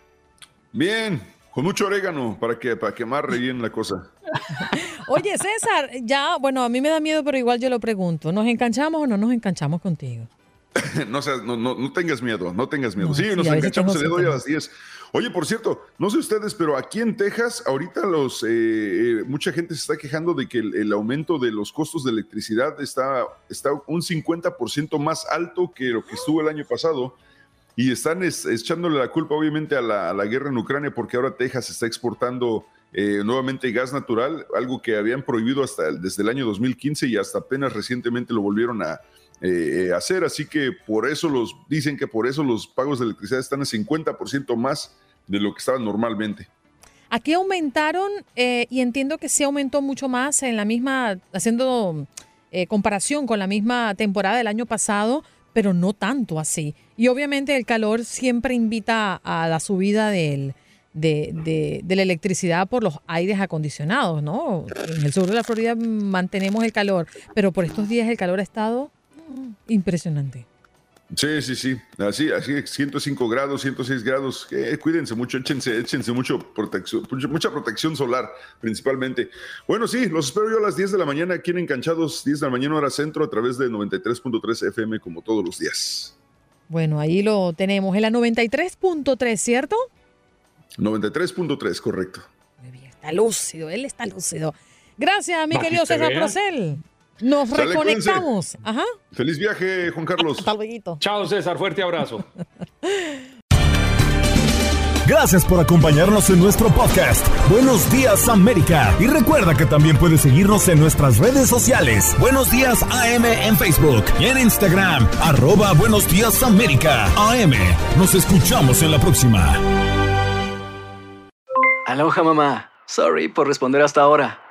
Bien, con mucho orégano para que para quemar bien la cosa. [LAUGHS] Oye, César, ya, bueno, a mí me da miedo, pero igual yo lo pregunto. ¿Nos enganchamos o no nos enganchamos contigo? [LAUGHS] no, seas- no, no, no tengas miedo, no tengas miedo. No, sí, sí, nos enganchamos el tengo día de hoy a las 10. Oye, por cierto, no sé ustedes, pero aquí en Texas, ahorita los eh, eh, mucha gente se está quejando de que el, aumento de los costos de electricidad está, está un 50% más alto que lo que estuvo el año pasado. Y están es- echándole la culpa, obviamente, a la, guerra en Ucrania, porque ahora Texas está exportando eh, nuevamente gas natural, algo que habían prohibido hasta desde el año 2015 y hasta apenas recientemente lo volvieron a eh, eh, hacer. Así que por eso los dicen que por eso los pagos de electricidad están a 50% más de lo que estaban normalmente. Aquí aumentaron eh, y entiendo que sí aumentó mucho más en la misma, haciendo comparación con la misma temporada del año pasado, pero no tanto así. Y obviamente el calor siempre invita a la subida del, de, de- la electricidad por los aires acondicionados, ¿no? En el sur de la Florida mantenemos el calor, pero por estos días el calor ha estado impresionante. Sí, sí, sí. Así, así, 105 grados, 106 grados. Eh, cuídense mucho, échense, échense mucho protección, mucha- mucha protección solar, principalmente. Bueno, sí, los espero yo a las 10 de la mañana aquí en Encanchados, 10 de la mañana hora centro, a través de 93.3 FM, como todos los días. Bueno, ahí lo tenemos, en la 93.3, ¿cierto? 93.3, correcto. Está lúcido, él está lúcido. Gracias, mi Para querido que César vean. Procel. Nos Sale, reconectamos. Ajá. Feliz viaje, Juan Carlos. Hasta luego. Chao, César. Fuerte abrazo. [LAUGHS] Gracias por acompañarnos en nuestro podcast. Buenos días América. Y recuerda que también puedes seguirnos en nuestras redes sociales. Buenos días AM en Facebook y en Instagram. Arroba Buenos días América. AM. Nos escuchamos en la próxima. Aloha mamá. Sorry por responder hasta ahora.